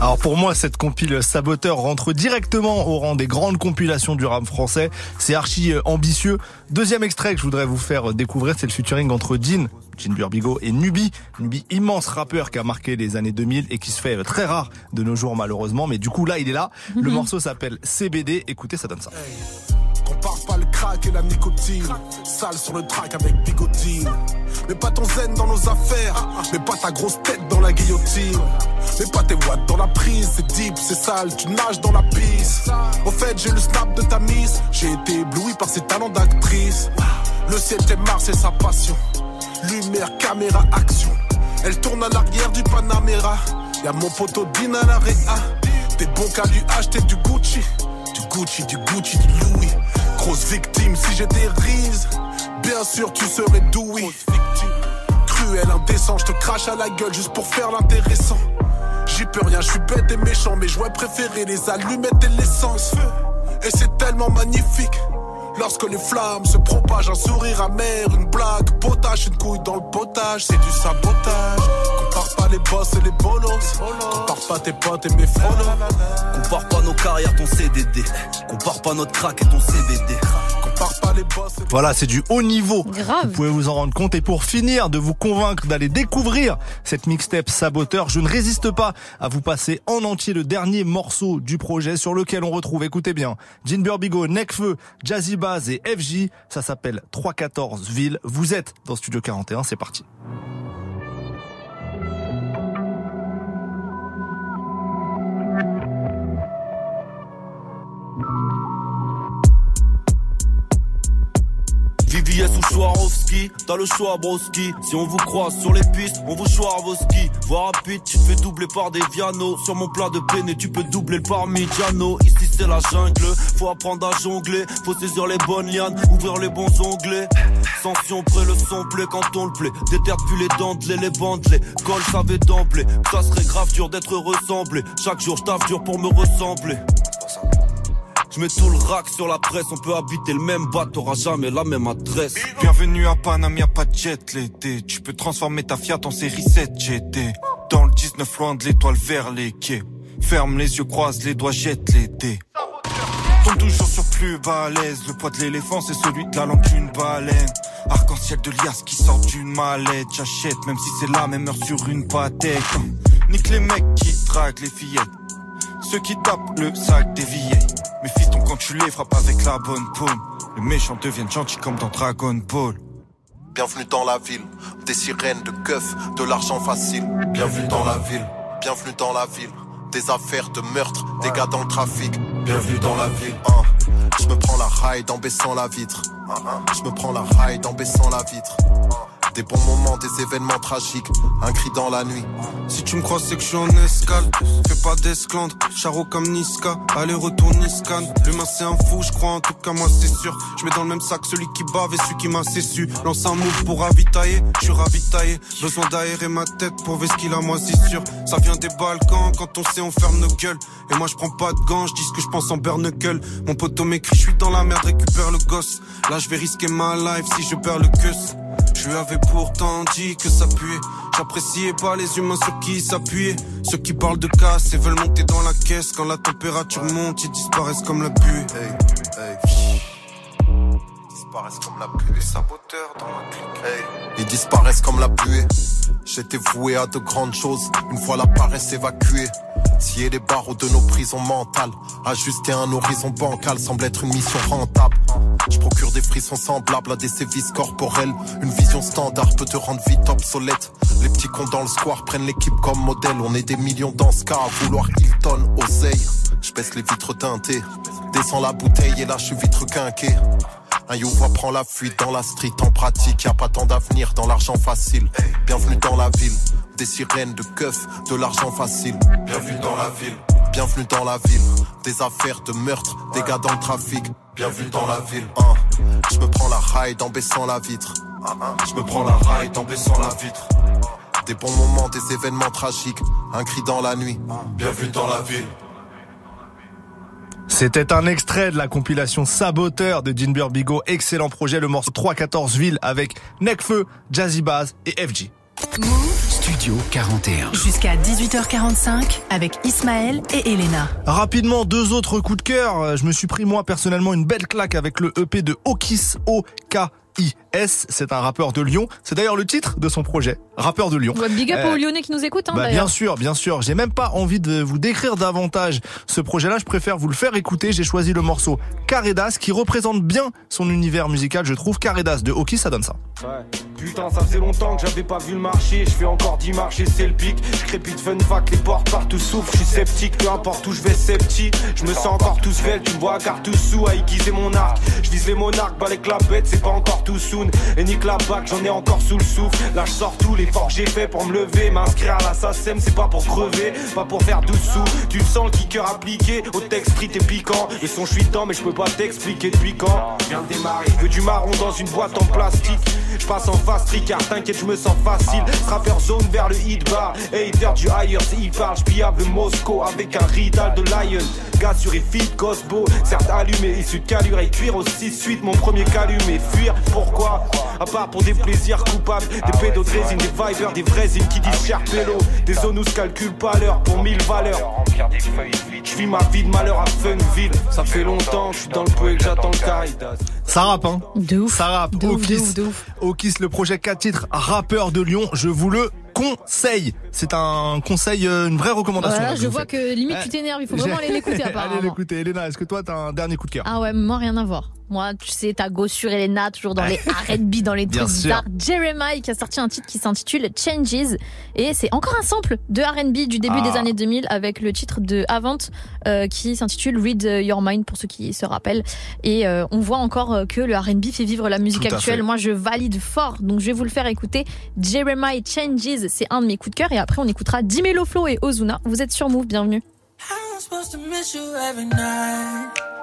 [SPEAKER 1] Alors pour moi, cette compile Saboteur rentre directement au rang des grandes compilations du rap français. C'est archi euh, ambitieux. Deuxième extrait que je voudrais vous faire découvrir, c'est le featuring entre Dean, Jean Burbigo et Nubi. Nubi, immense rappeur qui a marqué les années 2000 et qui se fait euh, très rare de nos jours malheureusement. Mais du coup là, il est là. Le
[SPEAKER 17] Mhm.
[SPEAKER 1] morceau s'appelle CBD. Écoutez, ça donne ça.
[SPEAKER 17] Compare pas le crack et la nicotine. Sale sur le track avec bigotine. Mets pas ton zen dans nos affaires. Mets pas ta grosse tête dans la guillotine. Mets pas tes watts dans la prise. C'est deep, c'est sale, tu nages dans la pisse. Au fait, j'ai le snap de ta miss. J'ai été ébloui par ses talents d'actrice. Le 7 mars, c'est sa passion. Lumière, caméra, action. Elle tourne à l'arrière du Panamera. Y'a mon poteau à la réa. T'es bon qu'à lui acheter du Gucci. Gucci, du Gucci, du Louis. Grosse victime, si j'étais Reeves, bien sûr tu serais doué. Cruel, indécent, je te crache à la gueule juste pour faire l'intéressant. J'y peux rien, je suis bête et méchant, mais j'aurais préféré les allumettes et l'essence. Et c'est tellement magnifique. Lorsque les flammes se propagent, un sourire amer, une blague, potage, une couille dans le potage, c'est du sabotage. Compare pas les boss et les bolos, compare pas tes potes et mes frollos.
[SPEAKER 18] Compare pas nos carrières, ton CDD. Compare pas notre crack et ton CBD.
[SPEAKER 1] Voilà, c'est du haut niveau.
[SPEAKER 4] Grave.
[SPEAKER 1] Vous pouvez vous en rendre compte. Et pour finir de vous convaincre d'aller découvrir cette mixtape Saboteur, je ne résiste pas à vous passer en entier le dernier morceau du projet sur lequel on retrouve, écoutez bien, Jean Burbigo, Necfeu, Jazzy Baz et FJ. Ça s'appelle 314 Ville. Vous êtes dans Studio 41, c'est parti.
[SPEAKER 18] VVS ou Swarovski, t'as le choix broski. Si on vous croise sur les pistes, on vous choix vos skis Voir rapide, tu fais doubler par des Viano. Sur mon plat de peine tu peux doubler le parmigiano. Ici c'est la jungle, faut apprendre à jongler. Faut saisir les bonnes lianes, ouvrir les bons onglets. Sanction près le son plaît quand on le plaît. Déterre les dentelés, les bandelés Col savait d'emblée, ça serait grave dur d'être ressemblé. Chaque jour je dur pour me ressembler je mets tout le rack sur la presse, on peut habiter le même bar, t'auras jamais la même adresse.
[SPEAKER 19] Bienvenue à Paname, y'a pas de jet l'été. Tu peux transformer ta Fiat en série 7 GT. Dans le 19 loin de l'étoile vers les quais. Ferme les yeux, croise les doigts, jette les dés. Tombe toujours sur plus balèze. Le poids de l'éléphant, c'est celui de la langue d'une baleine. Arc-en-ciel de lias qui sort d'une mallette. J'achète, même si c'est la même heure sur une pâtèque. Nique les mecs qui draguent les fillettes. Ceux qui tapent le sac des vieilles. Mes fistons, quand tu les frappes avec la bonne paume. Les méchants deviennent gentils comme dans Dragon Ball.
[SPEAKER 20] Bienvenue dans la ville, des sirènes, de keufs, de l'argent facile. Bienvenue dans la ville, bienvenue dans la ville, des affaires de meurtre, des gars dans le trafic. Bienvenue dans la ville. Hein. Je me prends la ride en baissant la vitre. Je me prends la ride en baissant la vitre. Des bons moments, des événements tragiques, un cri dans la nuit.
[SPEAKER 19] Si tu me crois, c'est que je suis en escale. Fais pas d'esclandre, charo comme Niska. Allez, retour Niscan. L'humain, c'est un fou, je crois, en tout cas, moi, c'est sûr. Je mets dans le même sac celui qui bave et celui qui m'a su. Lance un move pour ravitailler, je suis ravitaillé. Besoin d'aérer ma tête pour ver ce qu'il a moisissure. Ça vient des Balkans, quand on sait, on ferme nos gueules. Et moi, je prends pas de gants, je dis ce que je pense en bernequel. Mon poteau m'écrit, je suis dans la merde, récupère le gosse. Là, je vais risquer ma life si je perds le queue. Je lui avais pourtant dit que ça puait. J'appréciais pas les humains sur qui s'appuyer. Ceux qui parlent de casse et veulent monter dans la caisse. Quand la température monte, ils disparaissent comme la buée.
[SPEAKER 20] Ils disparaissent comme la pluie.
[SPEAKER 19] Saboteurs dans ma clique.
[SPEAKER 20] Ils disparaissent comme la pluie. J'étais voué à de grandes choses, une fois la paresse évacuée. Scier les barreaux de nos prisons mentales, ajuster un horizon bancal semble être une mission rentable. Je procure des frissons semblables à des sévices corporels. Une vision standard peut te rendre vite obsolète. Les petits cons dans le square prennent l'équipe comme modèle. On est des millions dans ce cas à vouloir Hilton, oseille. Je baisse les vitres teintées, descends la bouteille et suis vite requinqué. Un youva prend la fuite dans la street en pratique, y a pas tant d'avenir dans l'argent facile. Bienvenue dans la ville, des sirènes de keufs, de l'argent facile. Bienvenue dans la ville, bienvenue dans la ville, des affaires de meurtre, des gars dans le trafic. Bienvenue dans la ville. Hein. Je me prends la ride en baissant la vitre. Je prends la ride en baissant la vitre. Des bons moments, des événements tragiques, un cri dans la nuit. Bienvenue dans la ville.
[SPEAKER 1] C'était un extrait de la compilation Saboteur de Jean Burbigo. Excellent projet, le morceau 314 Ville avec Necfeu, Jazzy Baz et FG.
[SPEAKER 2] Move
[SPEAKER 3] Studio 41.
[SPEAKER 2] Jusqu'à 18h45 avec Ismaël et Elena.
[SPEAKER 1] Rapidement, deux autres coups de cœur. Je me suis pris moi personnellement une belle claque avec le EP de Okis O-K. IS, c'est un rappeur de Lyon. C'est d'ailleurs le titre de son projet, rappeur de Lyon.
[SPEAKER 4] Big up
[SPEAKER 1] Euh,
[SPEAKER 4] aux Lyonnais qui nous écoutent, hein,
[SPEAKER 1] bah,
[SPEAKER 4] d'ailleurs.
[SPEAKER 1] bien sûr, bien sûr. J'ai même pas envie de vous décrire davantage ce projet-là. Je préfère vous le faire écouter. J'ai choisi le morceau Caredas qui représente bien son univers musical, je trouve. Caredas de Oki, ça donne ça.
[SPEAKER 18] Ouais. Putain, ça faisait longtemps que j'avais pas vu le marché. Je fais encore 10 marches et c'est le pic. Crépite fun fac, les portes partout souffrent. Je suis sceptique, peu importe où je vais, sceptique. Je me sens encore tout svelte, tu me vois car tout sous à aiguiser mon arc. Je vise les monarques, bah les clapettes, c'est pas encore tout soon. Et nique la bac, j'en ai encore sous le souffle. Là, je sors tout l'effort que j'ai fait pour me lever. M'inscrire à la SACEM, c'est pas pour crever, pas pour faire 12 sous. Tu sens le kicker appliqué, au texte street et piquant. Le son, je suis mais je peux pas t'expliquer depuis quand. Viens démarrer, je veux du marron dans une boîte en plastique. Je passe en fast tricard, t'inquiète, je me sens facile. Rapper zone vers le hit bar. Hater du higher, il parle, j'pillable le Moscow avec un rital de Lion. Gars sur fit, Cosbo, certes allumé, issu de calure et cuir aussi suite. Mon premier calumé, fuir, pourquoi? À part pour des plaisirs coupables, des pédos de résine, des vibers, des vrais zines qui disent cher pélo. Des zones où se calcule pas l'heure pour mille valeurs. Je vis ma vie de malheur à Funkville. Ça fait longtemps que je suis dans le peu et que j'attends le Caritas.
[SPEAKER 1] Ça rappe, hein
[SPEAKER 4] De ouf.
[SPEAKER 1] Ça rappe.
[SPEAKER 4] De ouf,
[SPEAKER 1] Okis.
[SPEAKER 4] de ouf, de ouf.
[SPEAKER 1] Okis, le projet 4 titres, rappeur de Lyon. Je vous le conseille. C'est un conseil, euh, une vraie recommandation.
[SPEAKER 4] Voilà,
[SPEAKER 1] là,
[SPEAKER 4] je vois
[SPEAKER 1] fais.
[SPEAKER 4] que limite tu t'énerves, il faut vraiment
[SPEAKER 1] J'ai-
[SPEAKER 4] aller l'écouter
[SPEAKER 1] Allez
[SPEAKER 4] apparemment.
[SPEAKER 1] l'écouter. Elena, est-ce que toi, t'as un dernier coup de cœur?
[SPEAKER 4] Ah ouais, moi rien à voir. Moi, tu sais, ta go sur Elena, toujours dans les R&B, dans les
[SPEAKER 1] Bien
[SPEAKER 4] trucs
[SPEAKER 1] sûr.
[SPEAKER 4] bizarres. Jeremiah qui a sorti un titre qui s'intitule Changes et c'est encore un sample de R&B du début
[SPEAKER 1] Ah.
[SPEAKER 4] des années 2000 avec le titre de Avant euh, qui s'intitule Read Your Mind pour ceux qui se rappellent. Et euh, on voit encore euh, que le R&B fait vivre la musique actuelle.
[SPEAKER 1] fait.
[SPEAKER 4] Moi, je valide fort, donc je vais vous le faire écouter. Jeremiah Changes, c'est un de mes coups de cœur et après on écoutera Dimelo Flow et Ozuna. Vous êtes sur Move, bienvenue.
[SPEAKER 21] I'm supposed to miss you every night?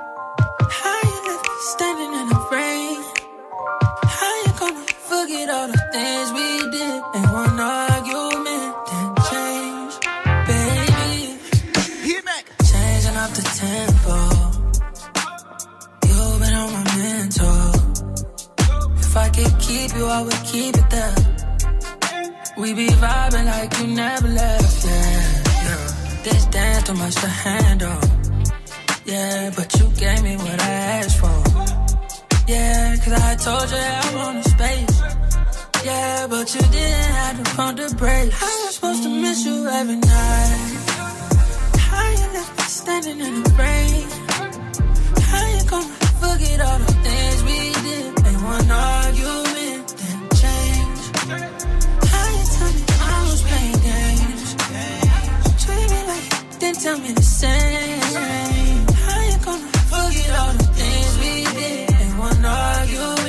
[SPEAKER 21] Keep you, I would keep it there. We be vibing like you never left, yeah. This dance too much to handle. Yeah, but you gave me what I asked for. Yeah, cause I told you I wanted space. Yeah, but you didn't have to pump the brakes. How you supposed to miss you every night? How you left me standing in the rain? How you gonna forget all the things we did in one change? How you tell me I was playing games? Treat me like you didn't tell me the same. How you gonna forget all the things we did in one argument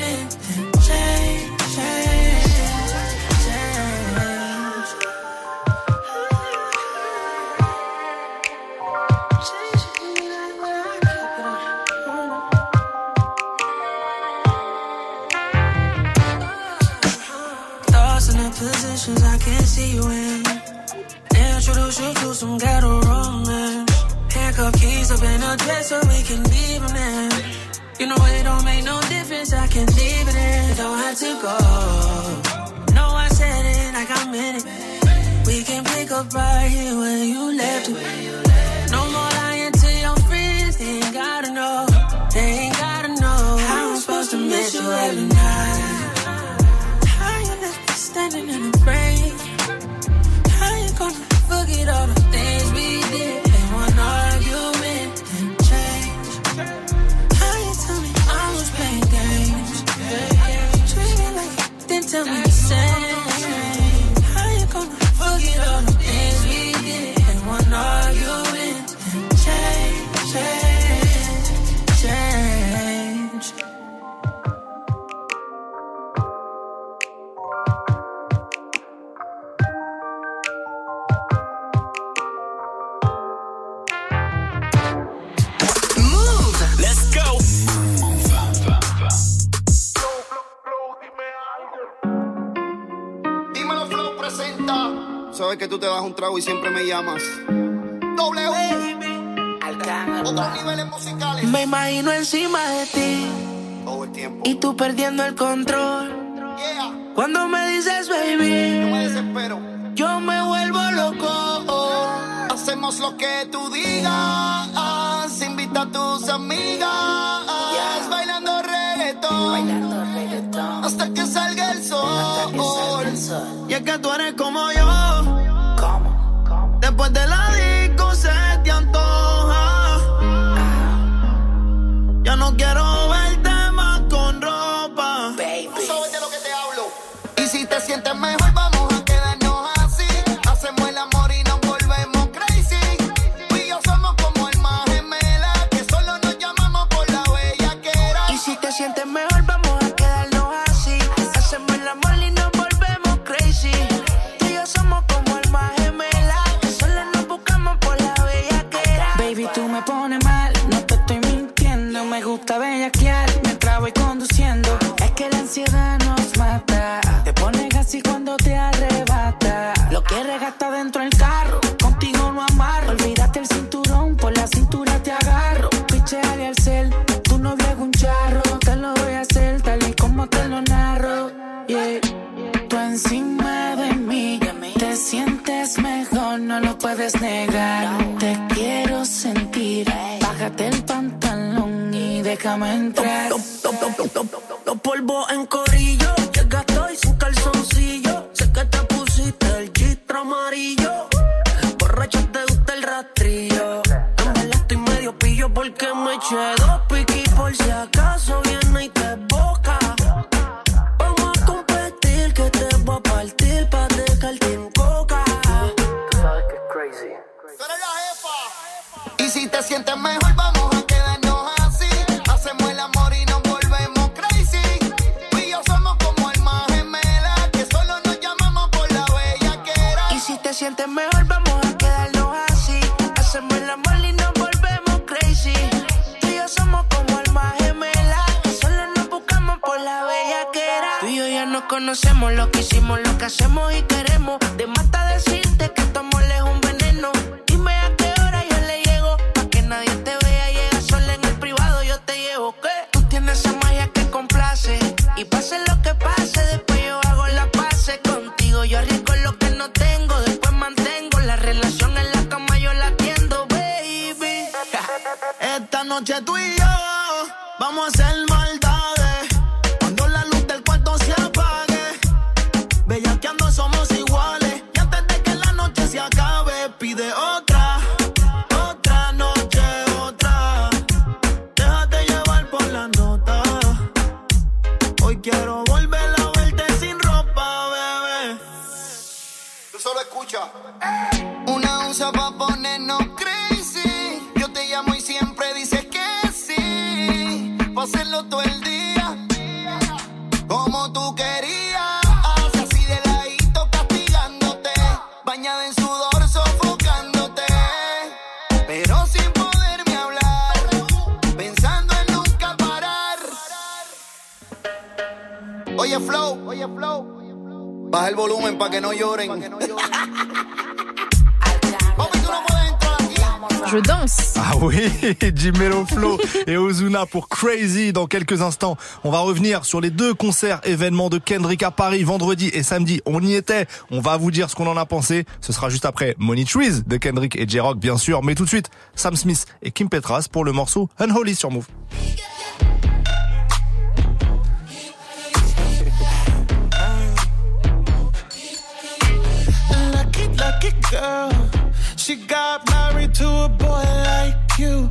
[SPEAKER 21] so we can leave them in. You know it don't make no difference, I can leave it in. Don't have to go. No, I said it like I meant it. We can pick up right here where you left it. No more lying to your friends, they ain't gotta know. They ain't gotta know. How I'm supposed to miss you every night. How you left me standing in the rain? How you gonna forget all the things tell me the same. How you gonna forget all the things we did in one argument
[SPEAKER 22] trago y siempre me llamas. Doble Otros niveles musicales.
[SPEAKER 21] Me imagino encima de ti.
[SPEAKER 22] Todo el tiempo.
[SPEAKER 21] Y tú perdiendo el control.
[SPEAKER 22] Yeah.
[SPEAKER 21] Cuando me dices baby.
[SPEAKER 22] Yo me desespero.
[SPEAKER 23] Yo me vuelvo loco.
[SPEAKER 24] Hacemos lo que tú digas. Invita a tus amigas. Yeah. Bailando reggaetón. Bailando reggaetón. Hasta que salga el sol.
[SPEAKER 23] Hasta que
[SPEAKER 24] salga el sol. Y
[SPEAKER 25] es que tú
[SPEAKER 24] eres como
[SPEAKER 23] yo The love. Básicamente. Dos polvos en
[SPEAKER 1] Pour Crazy dans quelques instants. On va revenir sur les deux concerts événements de Kendrick à Paris vendredi et samedi. On y était. On va vous dire ce qu'on en a pensé. Ce sera juste après Money Trees de Kendrick et J-Rock bien sûr. Mais tout de suite, Sam Smith et Kim Petras pour le morceau Unholy sur Move.
[SPEAKER 21] girl. She got married to a boy like you.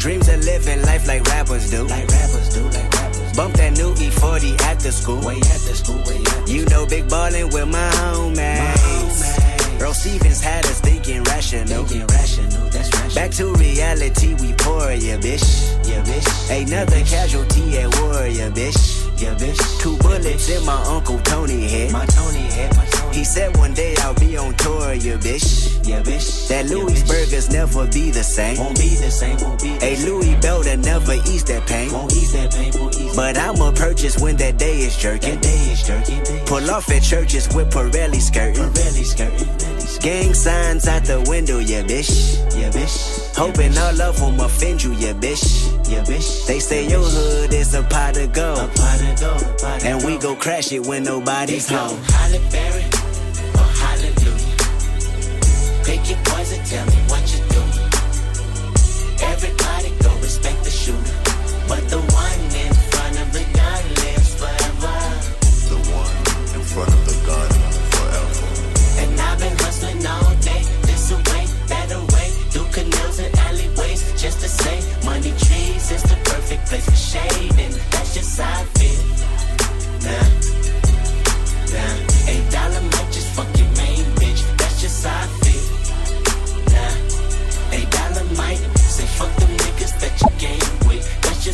[SPEAKER 26] Dreams of living life like rappers do. Like rappers do, like rappers. Bump that new E40 after school. Way after school, way after You know, big ballin' with my homies. Earl Stevens had us thinking rational. Thinking rational, that's rational. Back to reality, we pour, yeah, bitch. Yeah, bitch. Another casualty at war, yeah, bitch. Yeah, bitch. Two bullets in my Uncle Tony head. My Tony head, my Tony He said one day I'll be on tour, yeah, bitch. Yeah, bitch. That Louis burgers never be the same. Won't be the same, won't be the A Louis Belder never ease that pain. Won't ease that pain, won't ease But I'ma purchase when that day is jerking. That day is jerking. Pull off at churches with Pirelli skirting. Pirelli skirting. Gang signs out the window, yeah, bitch. Yeah, bitch. Hoping all of them offend you, yeah, bitch. Yeah, bitch. They say your hood is a pot of gold. A pot of gold. pot of And we go crash it when nobody's home.
[SPEAKER 27] Halle Berry tell me what you do. Everybody go respect the shooter. But the one in front of the gun lives forever.
[SPEAKER 28] The one in front of the gun forever.
[SPEAKER 27] And I've been hustling all day, this away, that away, through canals and alleyways, just to say, money trees is the perfect place for shade, and that's just how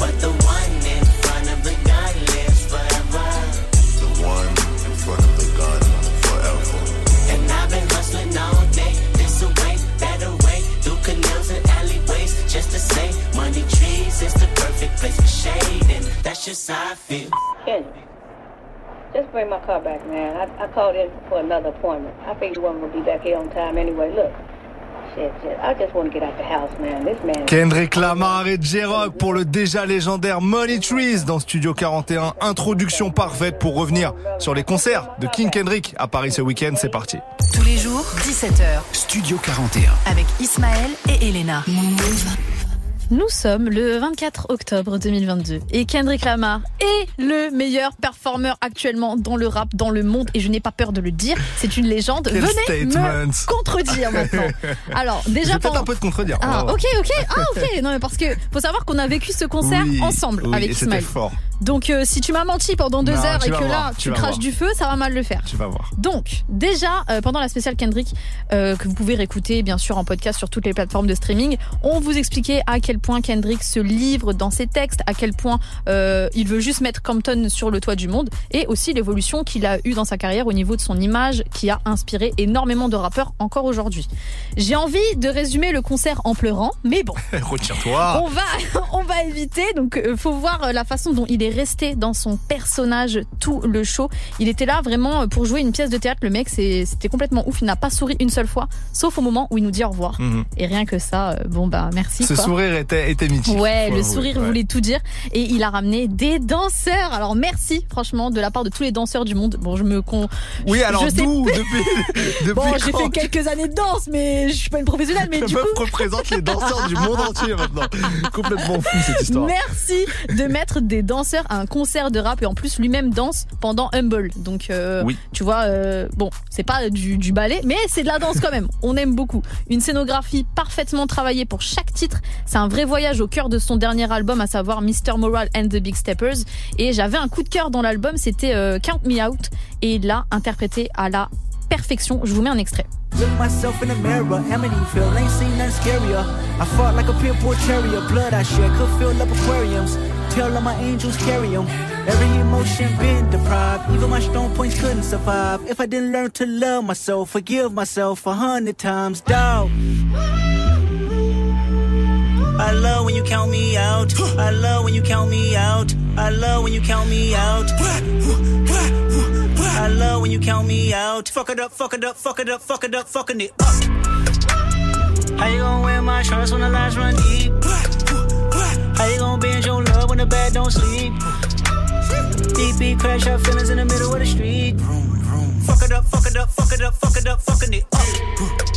[SPEAKER 29] But the one in front of the gun lives forever.
[SPEAKER 28] The one in front of the gun forever.
[SPEAKER 29] And I've been hustling all day, this away, that away, through canals and alleyways, just to say, money trees is the perfect place for shade, and that's just how I feel.
[SPEAKER 30] Kendrick, just bring my car back, man. I, I called in for another appointment. I figured you wasn't gonna be back here on time anyway. Look,
[SPEAKER 1] Kendrick Lamar et J-Rock pour le déjà légendaire Money Trees dans Studio 41. Introduction parfaite pour revenir sur les concerts de King Kendrick à Paris ce week-end. C'est parti.
[SPEAKER 2] Tous les jours, 17h.
[SPEAKER 3] Studio 41.
[SPEAKER 2] Avec Ismaël et Elena.
[SPEAKER 4] Nous sommes le 24 octobre 2022 et Kendrick Lamar est le meilleur performeur actuellement dans le rap dans le monde et je n'ai pas peur de le dire, c'est une légende.
[SPEAKER 1] Quel
[SPEAKER 4] Venez
[SPEAKER 1] statement.
[SPEAKER 4] me contredire maintenant. Alors déjà
[SPEAKER 1] vais peut-être
[SPEAKER 4] pendant-
[SPEAKER 1] un peu te contredire.
[SPEAKER 4] Ah
[SPEAKER 1] va
[SPEAKER 4] ok ok ah ok non mais parce que faut savoir qu'on a vécu ce concert
[SPEAKER 1] Oui,
[SPEAKER 4] ensemble
[SPEAKER 1] oui,
[SPEAKER 4] avec Ismaël.
[SPEAKER 1] fort.
[SPEAKER 4] Donc euh, si tu m'as menti pendant deux
[SPEAKER 1] Non,
[SPEAKER 4] heures et que
[SPEAKER 1] voir,
[SPEAKER 4] là
[SPEAKER 1] tu
[SPEAKER 4] craches
[SPEAKER 1] voir.
[SPEAKER 4] du feu, ça va mal le faire.
[SPEAKER 1] Tu vas voir.
[SPEAKER 4] Donc, déjà, euh, pendant la spéciale Kendrick, euh, que vous pouvez réécouter, bien sûr, en podcast sur toutes les plateformes de streaming, on vous expliquait à quel point Kendrick se livre dans ses textes, à quel point euh, il veut juste mettre Compton sur le toit du monde, et aussi l'évolution qu'il a eue dans sa carrière au niveau de son image, qui a inspiré énormément de rappeurs encore aujourd'hui. J'ai envie de résumer le concert en pleurant, mais bon.
[SPEAKER 1] Retire-toi.
[SPEAKER 4] On va, on va éviter. Donc, euh, faut voir euh, la façon dont il est resté dans son personnage tout le show. Il était là vraiment pour jouer une pièce de théâtre. Le mec, c'était complètement ouf. Il n'a pas souri une seule fois, sauf au moment où il nous dit au revoir.
[SPEAKER 1] Mhm.
[SPEAKER 4] Et rien que ça, bon bah merci.
[SPEAKER 1] Ce
[SPEAKER 4] quoi.
[SPEAKER 1] sourire était, était mythique.
[SPEAKER 4] Ouais, le sourire
[SPEAKER 1] ouais.
[SPEAKER 4] voulait tout dire. Et il a ramené des danseurs. Alors merci, franchement, de la part de tous les danseurs du monde. Bon, je me con.
[SPEAKER 1] Oui, alors
[SPEAKER 4] je sais
[SPEAKER 1] d'où
[SPEAKER 4] plus.
[SPEAKER 1] depuis, depuis
[SPEAKER 4] Bon, j'ai fait quelques années de danse, mais je suis pas une professionnelle. Mais
[SPEAKER 1] La
[SPEAKER 4] du
[SPEAKER 1] meuf
[SPEAKER 4] coup,
[SPEAKER 1] représente les danseurs du monde entier maintenant. Complètement fou cette histoire.
[SPEAKER 4] Merci de mettre des danseurs à un concert de rap et en plus lui-même danse pendant Humble. Donc euh,
[SPEAKER 1] Oui.
[SPEAKER 4] tu vois, euh, bon, c'est pas du, du ballet, mais c'est de la danse quand même. On aime beaucoup. Une scénographie parfaitement travaillée pour chaque titre. C'est un vrai voyage au cœur de son dernier album, à savoir Mr. Moral and the Big Steppers. Et j'avais un coup de cœur dans l'album, c'était euh, Count Me Out et il l'a interprété à la perfection. Je vous mets un extrait.
[SPEAKER 31] Look myself in the mirror, Amityville, ain't seen nothing scarier. I fought like a pit bull terrier, blood I shed could fill up aquariums. Tell all my angels carry 'em. Every emotion been deprived, even my strong points couldn't survive. If I didn't learn to love myself, forgive myself a hundred times, dog. I love when you count me out. I love when you count me out. I love when you count me out. I love when you count me out. Fuck it up, fuck it up, fuck it up, fuck it up, fucking it up. How you gonna wear my shorts when the lines run deep? How you gonna binge your love when the bed don't sleep? Deep beat crash out feelings in the middle of the street. Fuck it up, fuck it up, fuck it up, fuck it up, fucking it up.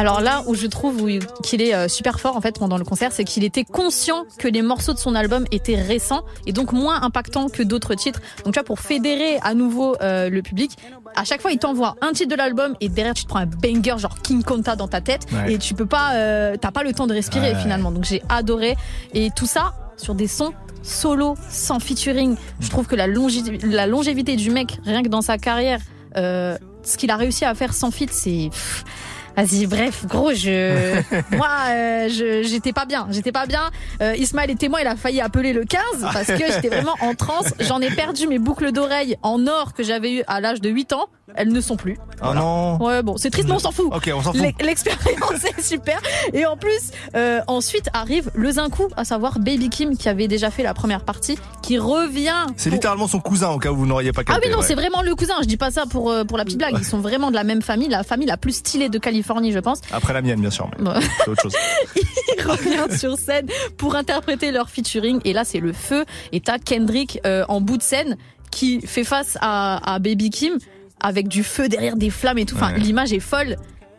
[SPEAKER 4] Alors là où je trouve qu'il est euh, super fort en fait pendant le concert, c'est qu'il était conscient que les morceaux de son album étaient récents et donc moins impactants que d'autres titres. Donc tu vois pour fédérer à nouveau euh, le public, à chaque fois il t'envoie un titre de l'album et derrière tu te prends un banger genre King Konta dans ta tête
[SPEAKER 32] Ouais.
[SPEAKER 4] et tu peux pas, euh, t'as pas le temps de respirer
[SPEAKER 32] Ouais.
[SPEAKER 4] finalement. Donc j'ai adoré et tout ça sur des sons solo, sans featuring. Je trouve que la, longévité du mec, rien que dans sa carrière, euh, ce qu'il a réussi à faire sans feat, c'est. Vas-y, bref, gros, je, moi, euh, je, j'étais pas bien, j'étais pas bien. Euh, Ismaël est témoin, il a failli appeler le 15 parce que j'étais vraiment en transe. J'en ai perdu mes boucles d'oreilles en or que j'avais eu à l'âge de 8 ans. Elles ne sont plus.
[SPEAKER 1] Oh non.
[SPEAKER 4] Ouais, bon, c'est triste, mais on s'en fout.
[SPEAKER 1] Ok, on s'en fout.
[SPEAKER 4] L'e- L'expérience est super. Et en plus, euh, ensuite arrive le Zinkou, à savoir Baby Kim, qui avait déjà fait la première partie, qui revient.
[SPEAKER 1] C'est
[SPEAKER 4] pour-
[SPEAKER 1] littéralement son cousin au cas où vous n'auriez pas
[SPEAKER 4] Ah
[SPEAKER 1] capté.
[SPEAKER 4] oui, non,
[SPEAKER 1] ouais.
[SPEAKER 4] c'est vraiment le cousin. Je dis pas ça pour, euh, pour la petite blague. Ils sont vraiment de la même famille, la famille la plus stylée de Californie, je pense.
[SPEAKER 1] Après la mienne, bien sûr. mais
[SPEAKER 4] Ouais.
[SPEAKER 1] C'est autre chose.
[SPEAKER 4] Ils reviennent sur scène pour interpréter leur featuring. Et là, c'est le feu. Et t'as Kendrick euh, en bout de scène qui fait face à, à Baby Kim avec du feu derrière des flammes et tout. Enfin,
[SPEAKER 1] Ouais.
[SPEAKER 4] l'image est folle.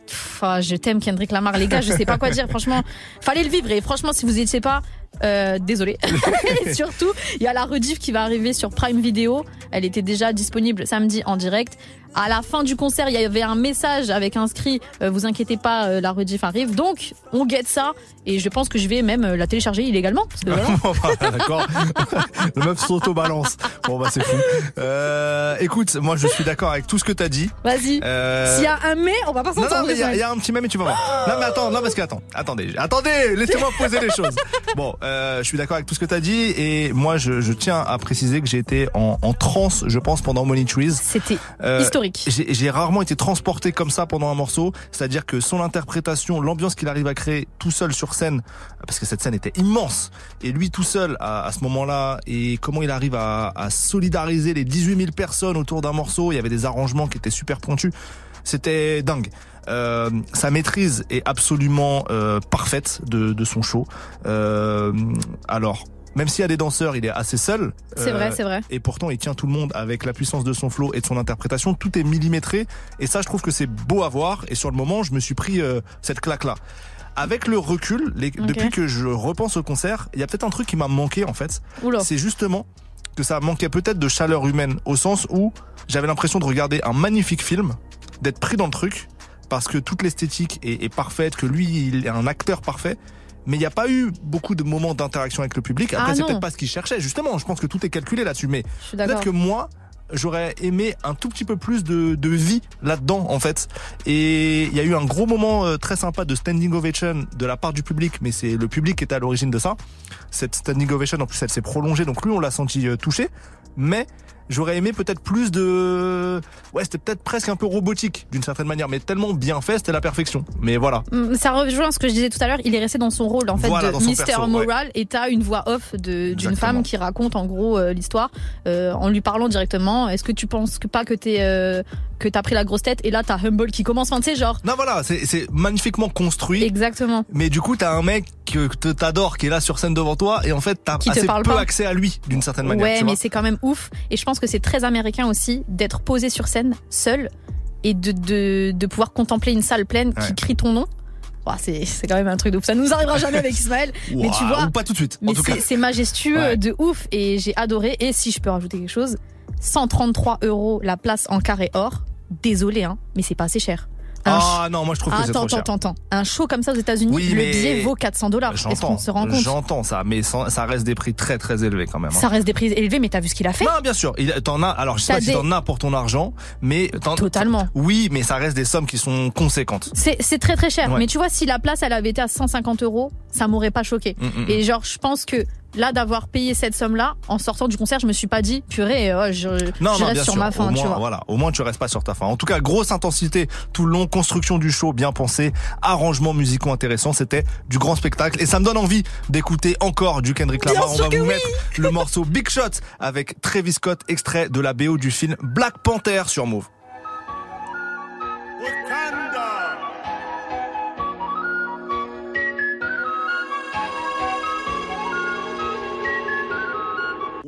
[SPEAKER 4] Pff, ah, je t'aime Kendrick Lamar, les gars, je sais pas quoi dire. Franchement, fallait le vivre. Et franchement, si vous étiez pas, euh, désolé. et surtout, il y a la rediff qui va arriver sur Prime Video. Elle était déjà disponible samedi en direct. À la fin du concert, il y avait un message avec inscrit euh, Vous inquiétez pas, euh, la rediff arrive. Donc, on guette ça. Et je pense que je vais même euh, la télécharger illégalement. Parce que voilà.
[SPEAKER 1] Bon, bah, D'accord. Le meuf s'auto-balance. Bon, bah, c'est fou. Euh, écoute, moi, je suis d'accord avec tout ce que t'as dit.
[SPEAKER 4] Vas-y.
[SPEAKER 1] Euh,
[SPEAKER 4] S'il y a un mais, on va pas
[SPEAKER 1] Non,
[SPEAKER 4] s'entendre.
[SPEAKER 1] non, mais il y, a- y un petit même et tu vas voir. Non, mais attends, non, parce que attends, attendez, attendez, laissez-moi poser les choses. Bon, euh, je suis d'accord avec tout ce que tu as dit et moi, je, je tiens à préciser que j'ai été en, en transe, je pense, pendant Money Trees.
[SPEAKER 4] C'était
[SPEAKER 1] Euh,
[SPEAKER 4] historique.
[SPEAKER 1] J'ai rarement été transporté comme ça pendant un morceau, c'est-à-dire que son interprétation, l'ambiance qu'il arrive à créer tout seul sur scène, parce que cette scène était immense, et lui tout seul à, à ce moment-là, et comment il arrive à, à solidariser les 18 000 personnes autour d'un morceau, il y avait des arrangements qui étaient super pointus, c'était dingue. Euh, sa maîtrise est absolument euh, parfaite de, de son show. Euh, alors, même s'il y a des danseurs, il est assez seul. Euh,
[SPEAKER 4] C'est vrai, c'est vrai.
[SPEAKER 1] Et pourtant, il tient tout le monde avec la puissance de son flow et de son interprétation. Tout est millimétré. Et ça, je trouve que c'est beau à voir. Et sur le moment, je me suis pris euh, cette claque-là. Avec le recul, les- depuis que je repense au concert, il y a peut-être un truc qui m'a manqué en fait.
[SPEAKER 4] Oula.
[SPEAKER 1] C'est justement que ça manquait peut-être de chaleur humaine, au sens où j'avais l'impression de regarder un magnifique film, d'être pris dans le truc, parce que toute l'esthétique est, est parfaite, que lui, il est un acteur parfait. Mais il n'y a pas eu beaucoup de moments d'interaction avec le public. Après,
[SPEAKER 4] Ah,
[SPEAKER 1] c'est peut-être pas ce qu'il cherchait. Justement, je pense que tout est calculé là-dessus. Mais peut-être que moi, j'aurais aimé un tout petit peu plus de, de vie là-dedans, en fait. Et il y a eu un gros moment euh, très sympa de standing ovation de la part du public, mais c'est le public qui est à l'origine de ça. Cette standing ovation, en plus, elle s'est prolongée, donc lui, on l'a senti euh, touché. Mais j'aurais aimé peut-être plus de... Ouais, c'était peut-être presque un peu robotique, d'une certaine manière, mais tellement bien fait, c'était la perfection. Mais voilà.
[SPEAKER 4] Mm, Ça rejoint ce que je disais tout à l'heure. Il est resté dans son rôle en fait
[SPEAKER 1] Voilà,
[SPEAKER 4] de Mister
[SPEAKER 1] perso, ouais.
[SPEAKER 4] Moral et t'as une voix off d'une femme qui raconte en gros euh, l'histoire euh, en lui parlant directement. Est-ce que tu penses que pas que t'es euh, que t'as pris la grosse tête et là t'as Humble qui commence. Enfin tu sais genre.
[SPEAKER 1] Non, voilà, c'est magnifiquement construit.
[SPEAKER 4] Exactement.
[SPEAKER 1] Mais du coup, t'as un mec que t'adores qui est là sur scène devant toi et en fait, t'as assez
[SPEAKER 4] parle
[SPEAKER 1] peu
[SPEAKER 4] pas.
[SPEAKER 1] accès à lui d'une certaine manière.
[SPEAKER 4] ouais, mais c'est quand même ouf. Et je pense que c'est très américain aussi d'être posé sur scène seul et de, de, de pouvoir contempler une salle pleine qui crie ton nom. Ouah, c'est quand même un truc de ouf. Ça nous arrivera jamais avec Ismaël. mais tu vois.
[SPEAKER 1] ou pas tout de suite,
[SPEAKER 4] Mais c'est- c'est majestueux
[SPEAKER 1] Ouais.
[SPEAKER 4] de ouf et j'ai adoré. Et si je peux rajouter quelque chose, 133 euros la place en carré or. Désolé, hein, mais c'est pas assez cher. Un
[SPEAKER 1] Ah non, moi je trouve que c'est
[SPEAKER 4] attends,
[SPEAKER 1] trop cher.
[SPEAKER 4] attends, attends. Un show comme ça aux États-Unis,
[SPEAKER 1] Oui,
[SPEAKER 4] le billet vaut 400 dollars. Est-ce qu'on se rend compte?
[SPEAKER 1] j'entends ça, mais ça, reste des prix très très élevés quand même. hein.
[SPEAKER 4] Ça reste des prix élevés, mais t'as vu ce qu'il a fait?
[SPEAKER 1] Non, bien sûr. T'en as. Alors, je sais pas si t'en as pour ton argent, mais t'en-
[SPEAKER 4] Totalement.
[SPEAKER 1] Oui, mais ça reste des sommes qui sont conséquentes.
[SPEAKER 4] C'est c'est très très cher.
[SPEAKER 1] Ouais.
[SPEAKER 4] Mais tu vois, si la place elle avait été à 150 euros, ça m'aurait pas choqué.
[SPEAKER 1] Mm, mm,
[SPEAKER 4] Et genre, je pense que là, d'avoir payé cette somme-là, en sortant du concert, je me suis pas dit, purée, euh, je,
[SPEAKER 1] Non,
[SPEAKER 4] je
[SPEAKER 1] non,
[SPEAKER 4] reste sur
[SPEAKER 1] sûr.
[SPEAKER 4] ma fin,
[SPEAKER 1] au
[SPEAKER 4] tu
[SPEAKER 1] moins,
[SPEAKER 4] vois.
[SPEAKER 1] voilà. Au moins, tu restes pas sur ta fin. En tout cas, grosse intensité tout le long, construction du show bien pensé, arrangements musicaux intéressants. C'était du grand spectacle et ça me donne envie d'écouter encore du Kendrick
[SPEAKER 4] Bien
[SPEAKER 1] Lamar. On va vous
[SPEAKER 4] oui.
[SPEAKER 1] mettre le morceau Big Shot avec Travis Scott, extrait de la BO du film Black Panther sur Move.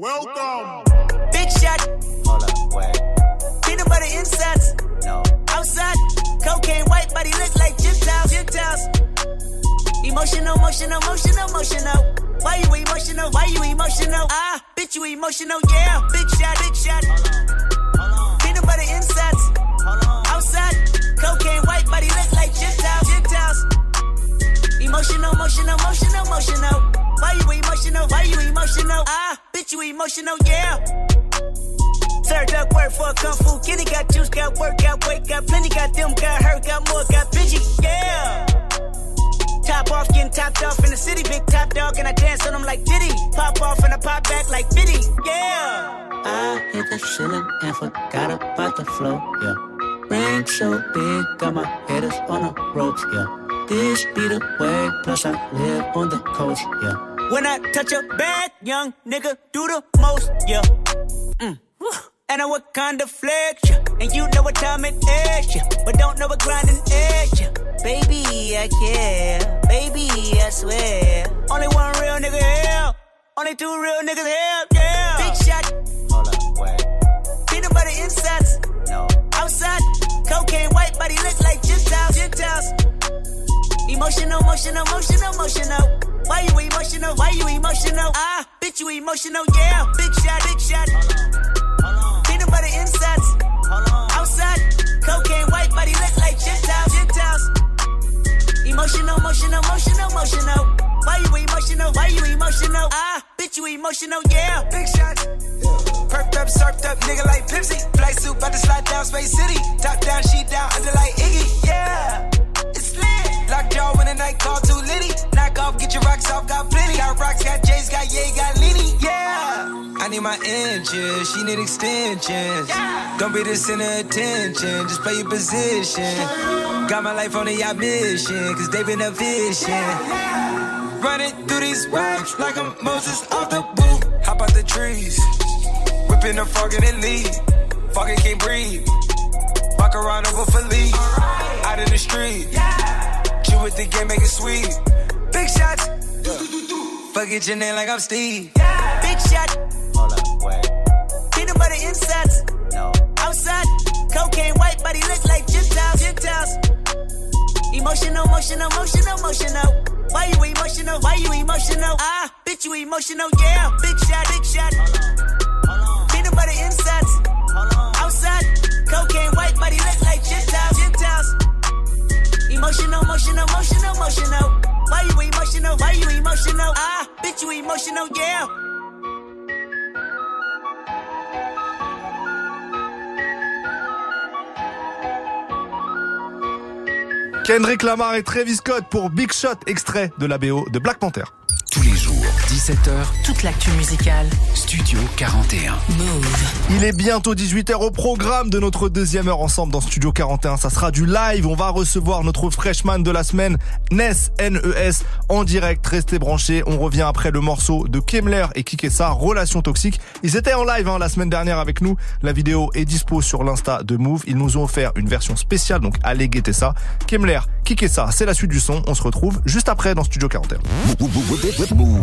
[SPEAKER 26] Welcome. Big shot. Hold up, wait. Peanut butter insides. No. Outside. Cocaine white body look like gym towels. Gym towels. Emotional, emotional, emotional, emotional. Why you emotional? Why you emotional? Ah, bitch, you emotional, yeah. Big shot, big shot. Emotional, emotional, emotional, emotional.
[SPEAKER 31] Why you emotional? Why you emotional? Ah, bitch, you emotional, yeah. Served up work for a kung fu kitty. Got juice, got work, got weight, got plenty. Got them, got hurt, got more, got bitchy, yeah. Top off, getting topped off in the city. Big top dog, and I dance on them like Diddy. Pop off and I pop back like Diddy, yeah.
[SPEAKER 33] I hit the ceiling and forgot about the flow, yeah. Ring so big, got my haters on the ropes, yeah. This be the way, plus I live on the coast, yeah.
[SPEAKER 31] When I touch a bag, young nigga do the most, yeah. Mm. And I what kind of flex, yeah. And you know what time it is, yeah. But don't know what grinding is, yeah. Baby, I care. Baby, I swear. Only one real nigga here. Only two real niggas here, yeah. Big shot. Hold up, wait. Peanut butter insides. No. Outside. Cocaine white body look like Gentiles. Gentiles. Emotional, emotional, emotional, emotional. Why you emotional? Why you emotional? Ah, bitch, you emotional, yeah. Big shot, big shot. Peanut butter insides. Outside. Cocaine white body look like Gentiles. Gentiles. Emotional, emotional, emotional, emotional. Why you emotional? Why you emotional? Ah, bitch, you emotional, yeah. Big shots.
[SPEAKER 34] Perked up, surfed up, nigga like Pepsi. Fly suit, about to slide down Space City. Top down, sheet down, under like Iggy, yeah. It's jaw when the night call too litty. Knock off, get your rocks off, got plenty. Got rocks, got J's, got yay, got litty, yeah. I need my inches, she need extensions. Don't be the center attention, just play your position. Got my life on a yacht mission, cause they been a vision. Running through these rocks like I'm Moses off the boot. Hop out the trees, whipping the frog and it leave. Fucking can't breathe. Walk around over for leave. Out in the street. Chill with the game, make it sweet. Big shots. Fuck it, your name like I'm Steve.
[SPEAKER 31] Big shot. Hold up, wait. Peanut butter insides. No. Outside. Cocaine white body look like Gentiles. Gentiles. Emotional, emotional, emotional, emotional. Why you emotional? Why you emotional? Ah, bitch, you emotional, yeah. Big shot, big shot. Peanut butter insides. Outside. Cocaine white body look. Emotional, emotional, emotional, emotional. Why you emotional? Why you emotional? Ah, bitch, you emotional, yeah.
[SPEAKER 1] Kendrick Lamar et Travis Scott pour Big Shot, extrait de la BO de Black Panther.
[SPEAKER 3] Tous les jours, 17h,
[SPEAKER 2] Toute l'actu musicale.
[SPEAKER 3] Studio 41.
[SPEAKER 2] Move.
[SPEAKER 1] Il est bientôt 18h au programme de notre deuxième heure ensemble dans Studio 41. Ça sera du live. On va recevoir notre freshman de la semaine, Ness, N-E-S, en direct. Restez branchés. On revient après le morceau de Kemler et Kikessa, Relation toxique. Ils étaient en live hein, la semaine dernière avec nous. La vidéo est dispo sur l'insta de Move. Ils nous ont offert une version spéciale, donc allez guetter ça. Kemler, Kikessa, c'est la suite du son. On se retrouve juste après dans Studio 41.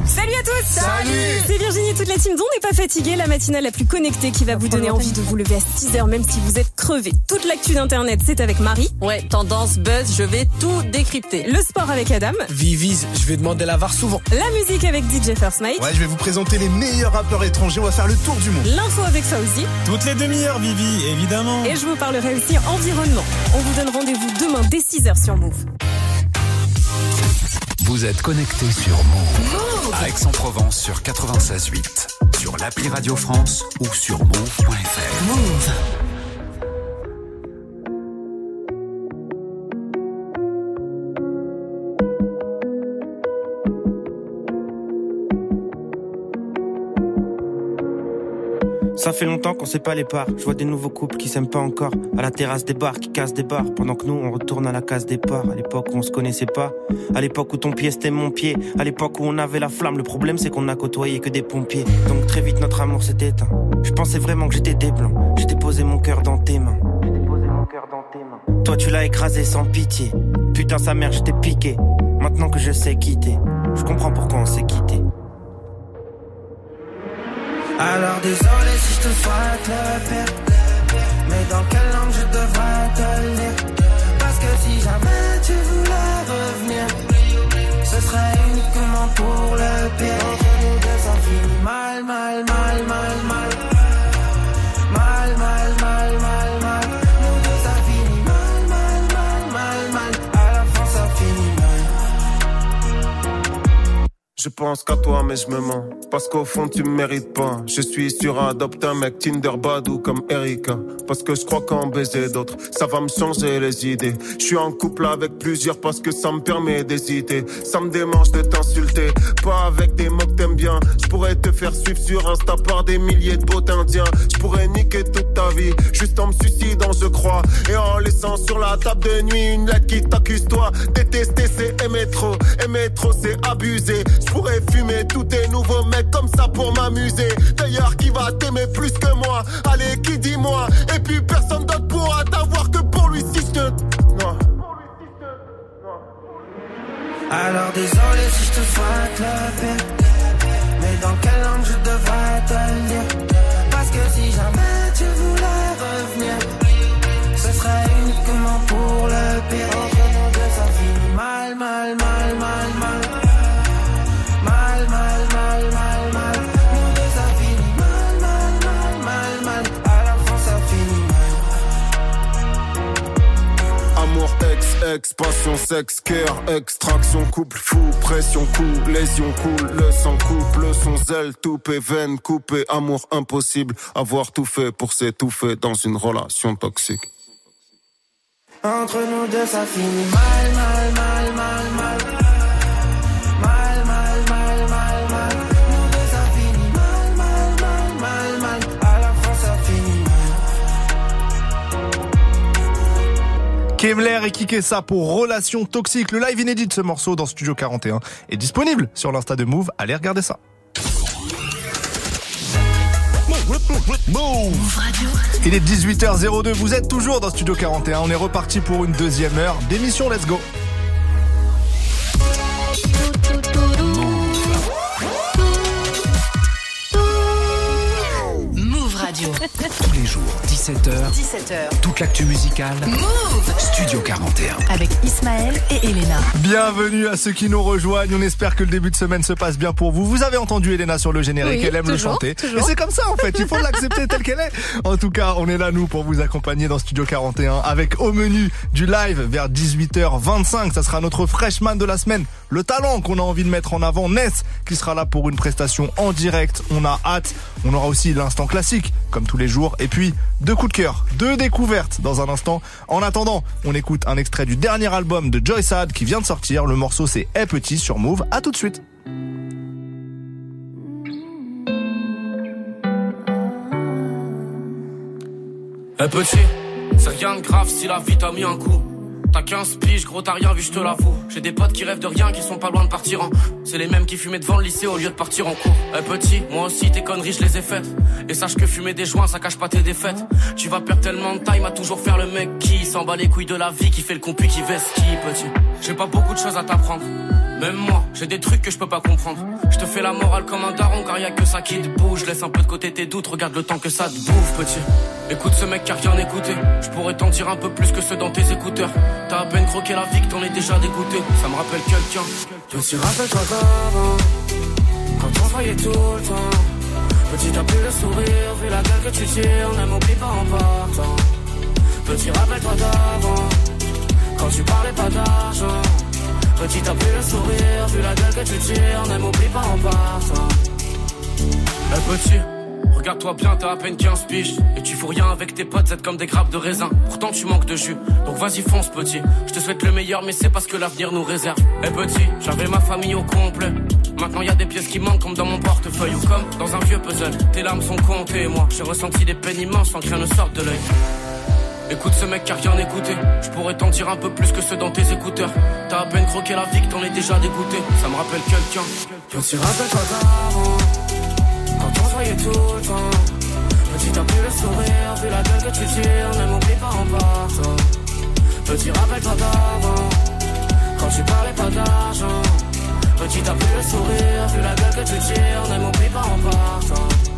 [SPEAKER 35] Salut à tous Salut C'est Virginie, toute la team dont n'est pas fatiguée, la matinale la plus connectée qui va vous donner envie de vous lever à 6h même si vous êtes crevé. Toute l'actu d'internet, c'est avec Marie.
[SPEAKER 32] Ouais, tendance, buzz, je vais tout décrypter.
[SPEAKER 35] Le sport avec Adam.
[SPEAKER 17] Vivis, je vais demander la VAR souvent.
[SPEAKER 35] La musique avec DJ First Mike.
[SPEAKER 17] Ouais, je vais vous présenter les meilleurs rappeurs étrangers, on va faire le tour du monde.
[SPEAKER 35] L'info avec Fauzi.
[SPEAKER 17] Toutes les demi-heures, Vivi, évidemment.
[SPEAKER 35] Et je vous parlerai aussi environnement. On vous donne rendez-vous demain dès 6h sur Move.
[SPEAKER 3] Vous êtes connectés sur Move. À Aix-en-Provence sur 96.8. Sur l'appli Radio France ou sur move.fr.
[SPEAKER 2] Move.
[SPEAKER 36] Ça fait longtemps qu'on sait pas les parts. Je vois des nouveaux couples qui s'aiment pas encore. À la terrasse des bars, qui cassent des bars. Pendant que nous, on retourne à la case départ. À l'époque où on se connaissait pas. À l'époque où ton pied c'était mon pied. À l'époque où on avait la flamme. Le problème, c'est qu'on a côtoyé que des pompiers. Donc très vite, notre amour s'est éteint. Je pensais vraiment que j'étais des blancs. J'ai déposé mon cœur dans tes mains. J'ai déposé mon cœur dans tes mains. Toi, tu l'as écrasé sans pitié. Putain, sa mère, je t'ai piqué. Maintenant que je sais quitter, je comprends pourquoi on s'est quitté.
[SPEAKER 22] Alors désolé si je te souhaite le pire Mais dans quelle langue je devrais te le dire Parce que si jamais tu voulais revenir Ce serait uniquement pour le pire mal, mal, mal Mal,
[SPEAKER 20] Je pense qu'à toi, mais je me mens. Parce qu'au fond, tu me mérites pas. Je suis sur adopte un mec Tinder Badou comme Erika. Parce que je crois qu'en baiser d'autres, ça va me changer les idées. Je suis en couple avec plusieurs parce que ça me permet d'hésiter. Ça me démange de t'insulter. Pas avec des mots que t'aimes bien. Je pourrais te faire suivre sur Insta par des milliers de beaux indiens. Je pourrais niquer toute ta vie. Juste en me suicidant, je crois. Et en laissant sur la table de nuit une lettre qui t'accuse toi. Détester, c'est aimer trop. Aimer trop, c'est abuser. Je pourrais fumer tous tes nouveaux mecs comme ça pour m'amuser. D'ailleurs, qui va t'aimer plus que moi? Allez, qui dis-moi? Et puis personne d'autre pourra t'avoir que pour lui si je te. Non.
[SPEAKER 21] Alors désolé si je te souhaite le pire Mais dans quelle langue je devrais te le dire Parce que si jamais tu voulais revenir Ce serait uniquement pour le pire nous deux ça finit mal, mal, mal
[SPEAKER 20] ex, ex, passion, sexe, cœur, extraction, couple fou, pression, coup, lésion, coule, le sang coupe, le son, zèle, toupé, veine, coupé, amour impossible, avoir tout fait pour s'étouffer dans une relation toxique.
[SPEAKER 21] Entre nous deux, ça finit mal, mal, mal, mal. Mal,
[SPEAKER 1] Kemler et Kikessa pour Relation Toxique. Le live inédit de ce morceau dans Studio 41 est disponible sur l'Insta de Move. Allez regarder ça. Il est 18h02, vous êtes toujours dans Studio 41. On est reparti pour une deuxième heure d'émission Let's Go.
[SPEAKER 3] 17h,
[SPEAKER 2] 17h.
[SPEAKER 3] toute l'actu musicale.
[SPEAKER 2] Move
[SPEAKER 3] Studio 41.
[SPEAKER 2] Avec Ismaël et Elena.
[SPEAKER 1] Bienvenue à ceux qui nous rejoignent. On espère que le début de semaine se passe bien pour vous. Vous avez entendu Elena sur le générique.
[SPEAKER 4] Oui,
[SPEAKER 1] Elle aime le chanter.
[SPEAKER 4] toujours.
[SPEAKER 1] Et c'est comme ça, en fait. Il faut l'accepter telle qu'elle est. En tout cas, on est là, nous, pour vous accompagner dans Studio 41 avec au menu du live vers 18h25. Ça sera notre freshman de la semaine. Le talent qu'on a envie de mettre en avant. Ness, qui sera là pour une prestation en direct. On a hâte. On aura aussi l'instant classique, comme tous les jours. Et puis, deux coups de cœur, deux découvertes dans un instant. En attendant, on écoute un extrait du dernier album de Joy Sad qui vient de sortir. Le morceau, c'est Hey Petit sur Move. À tout de suite.
[SPEAKER 5] Eh petit, c'est rien de grave si la vie t'a mis un coup. T'as 15 piges, gros t'as rien vu, je te l'avoue. J'ai des potes qui rêvent de rien, qui sont pas loin de partir en. C'est les mêmes qui fumaient devant le lycée au lieu de partir en cours. Eh petit, moi aussi tes conneries je les ai faites. Et sache que fumer des joints ça cache pas tes défaites. Tu vas perdre tellement de time à toujours faire le mec qui s'en bat les couilles de la vie, qui fait le compu, qui veste qui petit. J'ai pas beaucoup de choses à t'apprendre. Même moi, j'ai des trucs que je peux pas comprendre. Je te fais la morale comme un daron car y a que ça qui te bouge. Laisse un peu de côté tes doutes, regarde le temps que ça te bouffe, petit. Écoute ce mec qui a rien écouté. Je pourrais t'en dire un peu plus que ceux dans tes écouteurs. T'as à peine croqué la vie que t'en es déjà dégoûté. Ça me rappelle quelqu'un.
[SPEAKER 21] Petit, rappelle-toi d'avant, quand on voyait tout le temps. Petit, t'as plus le sourire, vu la gueule que tu tires, ne m'oublie pas en partant. Petit, rappelle-toi d'avant, quand tu parlais pas d'argent. Petit, t'as plus le sourire, vu la gueule que tu tires, ne m'oublie pas en partant.
[SPEAKER 5] Eh petit, regarde-toi bien, t'as à peine 15 piges. Et tu fous rien avec tes potes, c'est comme des grappes de raisin. Pourtant tu manques de jus, donc vas-y fonce petit. Je te souhaite le meilleur, mais c'est parce que l'avenir nous réserve. Eh petit, j'avais ma famille au complet. Maintenant y a des pièces qui manquent comme dans mon portefeuille ou comme dans un vieux puzzle. Tes larmes sont comptées, moi j'ai ressenti des peines immenses sans que rien ne sorte de l'œil. Écoute ce mec qui a rien écouté. Je pourrais t'en dire un peu plus que ceux dans tes écouteurs. T'as à peine croqué la vie que t'en es déjà dégoûté. Ça me rappelle quelqu'un.
[SPEAKER 21] Petit, rappelle-toi d'avant, quand on se voyait tout le temps. Petit, t'as le sourire, vu la gueule que tu tires, ne m'oublie pas en partant. Petit, rappelle-toi d'avant, quand tu parlais pas d'argent. Petit, t'as le sourire, vu la gueule que tu tires, ne m'oublie pas en partant.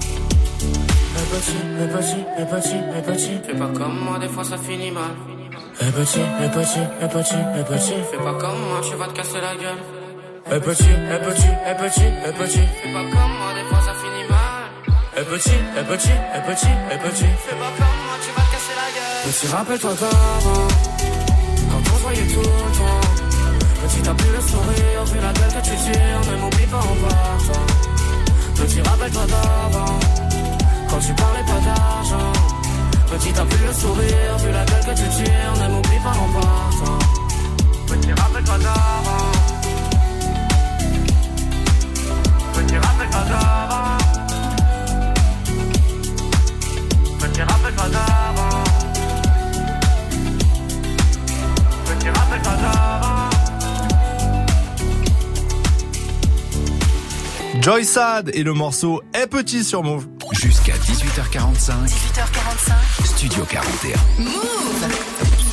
[SPEAKER 21] Petit, eh petit, eh petit, eh petit.
[SPEAKER 5] Fais pas comme moi, des fois ça finit mal.
[SPEAKER 21] Eh petit, eh petit, eh petit, petit.
[SPEAKER 5] Fais pas comme moi, tu vas te casser la gueule.
[SPEAKER 21] Eh petit, eh petit, eh petit, petit.
[SPEAKER 5] Fais pas comme moi, des fois ça finit mal.
[SPEAKER 21] Eh petit, eh petit, eh petit, petit.
[SPEAKER 5] Fais pas comme moi, tu vas te casser la gueule.
[SPEAKER 21] Petit, rappelle-toi d'avant, quand on se voyait tout le temps.
[SPEAKER 37] Petit t'as plus le sourire, vu la gueule que tu tires, ne m'oublie pas en partant. Petit rappelle-toi d'avant, quand. Petit t'as le sourire, la que tu tires, ne pas.
[SPEAKER 1] Joy Sad et le morceau est petit sur Move.
[SPEAKER 3] Jusqu'à 18h45,
[SPEAKER 2] 18h45.
[SPEAKER 3] Studio 41.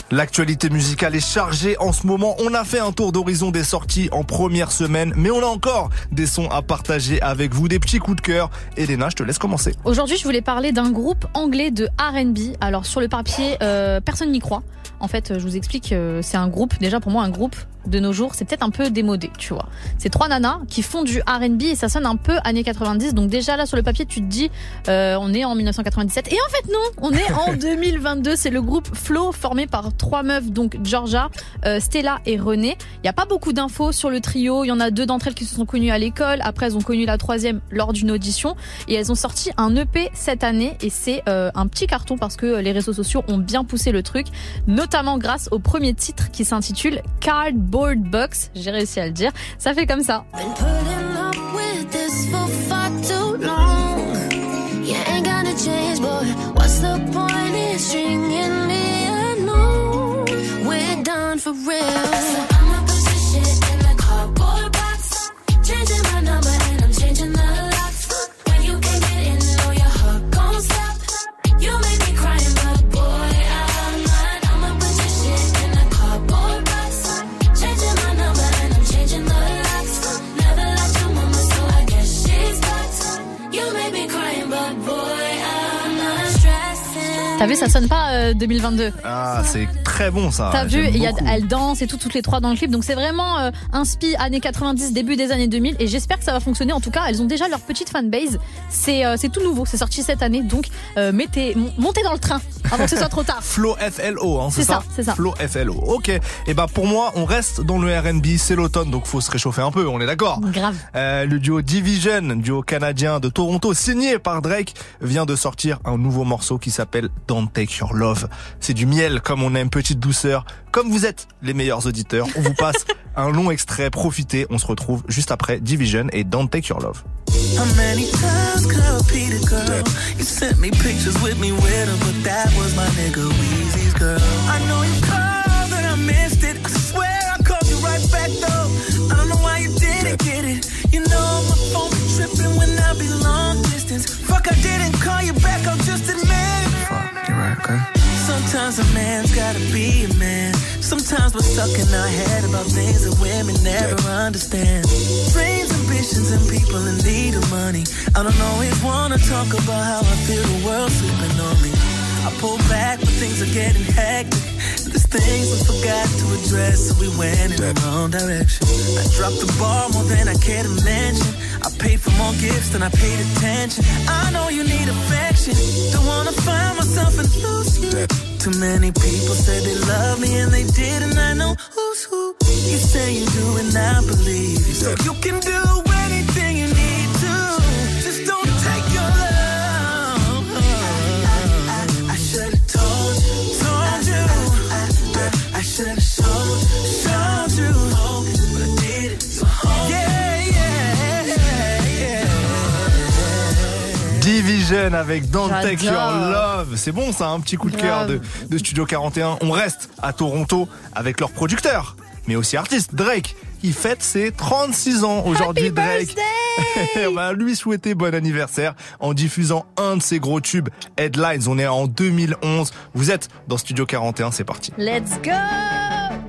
[SPEAKER 1] L'actualité musicale est chargée en ce moment. On a fait un tour d'horizon des sorties en première semaine, mais on a encore des sons à partager avec vous, des petits coups de cœur. Elena, je te laisse commencer.
[SPEAKER 4] Aujourd'hui, je voulais parler d'un groupe anglais de R&B. Alors sur le papier, euh, personne n'y croit. En fait, je vous explique, euh, c'est un groupe. Déjà pour moi, un groupe de nos jours, c'est peut-être un peu démodé, tu vois. C'est trois nanas qui font du R&B et ça sonne un peu années 90. Donc déjà là sur le papier, tu te dis, euh, on est en 1997. Et en fait non, on est en 2022. C'est le groupe Flow formé par trois meufs, donc Georgia, euh, Stella et René. Il n'y a pas beaucoup d'infos sur le trio. Il y en a deux d'entre elles qui se sont connues à l'école. Après, elles ont connu la troisième lors d'une audition et elles ont sorti un EP cette année et c'est euh, un petit carton parce que les réseaux sociaux ont bien poussé le truc, notamment grâce au premier titre qui s'intitule Cardboard Box. J'ai réussi à le dire. Ça fait comme ça. T'as vu, ça sonne pas euh, 2022.
[SPEAKER 1] Ah, c'est très bon ça.
[SPEAKER 4] T'as vu, y a, elles dansent et tout, toutes les trois dans le clip. Donc c'est vraiment euh, inspi années 90, début des années 2000. Et j'espère que ça va fonctionner. En tout cas, elles ont déjà leur petite fanbase. C'est euh, c'est tout nouveau. C'est sorti cette année. Donc euh, mettez, mon- montez dans le train avant que ce soit trop tard.
[SPEAKER 1] Flo FLO, hein, c'est ça,
[SPEAKER 4] ça, c'est ça.
[SPEAKER 1] Flo FLO. Ok. Et bah pour moi, on reste dans le R&B. C'est l'automne, donc faut se réchauffer un peu. On est d'accord.
[SPEAKER 4] Grave.
[SPEAKER 1] Euh, le duo Division, duo canadien de Toronto, signé par Drake, vient de sortir un nouveau morceau qui s'appelle Don't Take Your Love. C'est du miel, comme on aime, petite douceur. Comme vous êtes les meilleurs auditeurs, on vous passe un long extrait. Profitez. On se retrouve juste après Division et Don't Take Your Love.
[SPEAKER 38] How many times could I repeat it, girl? You sent me pictures with me with her, but that was my nigga Weezy's girl. I know you gotta be a man. Sometimes we're stuck in our head about things that women never understand. Dreams, ambitions, and people in need of money. I don't always wanna talk about how I feel the world sleeping on me. I pull back when things are getting hectic. There's things we forgot to address, so we went in the wrong direction. I dropped the ball more than I care to mention. I paid for more gifts than I paid attention. I know you need affection. Don't wanna find myself and lose you. Too many people say they love me and they didn't. I know who's who. You say you do and I believe you. So you can do
[SPEAKER 1] Division avec Don't Take Your. Love. C'est bon ça, un petit coup de cœur de, de Studio 41. On reste à Toronto avec leur producteur, mais aussi artiste, Drake. Il fête ses 36 ans aujourd'hui, Drake. On va lui souhaiter bon anniversaire en diffusant un de ses gros tubes, Headlines. On est en 2011. Vous êtes dans Studio 41, c'est parti.
[SPEAKER 4] Let's go!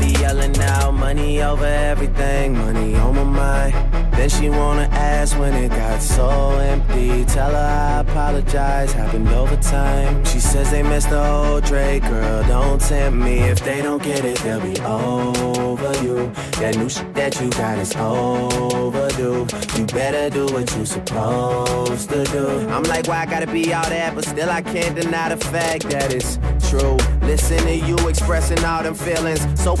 [SPEAKER 39] be yelling out money over everything, money on my mind. Then she wanna ask when it got so empty. Tell her I apologize, happened over time. She says they missed the whole Drake, girl. Don't tempt me. If they don't get it, they'll be over you. That new shit that you got is overdue. You better do what you supposed to do. I'm like, why I gotta be all that? But still, I can't deny the fact that it's true. Listen to you expressing all them feelings. Soap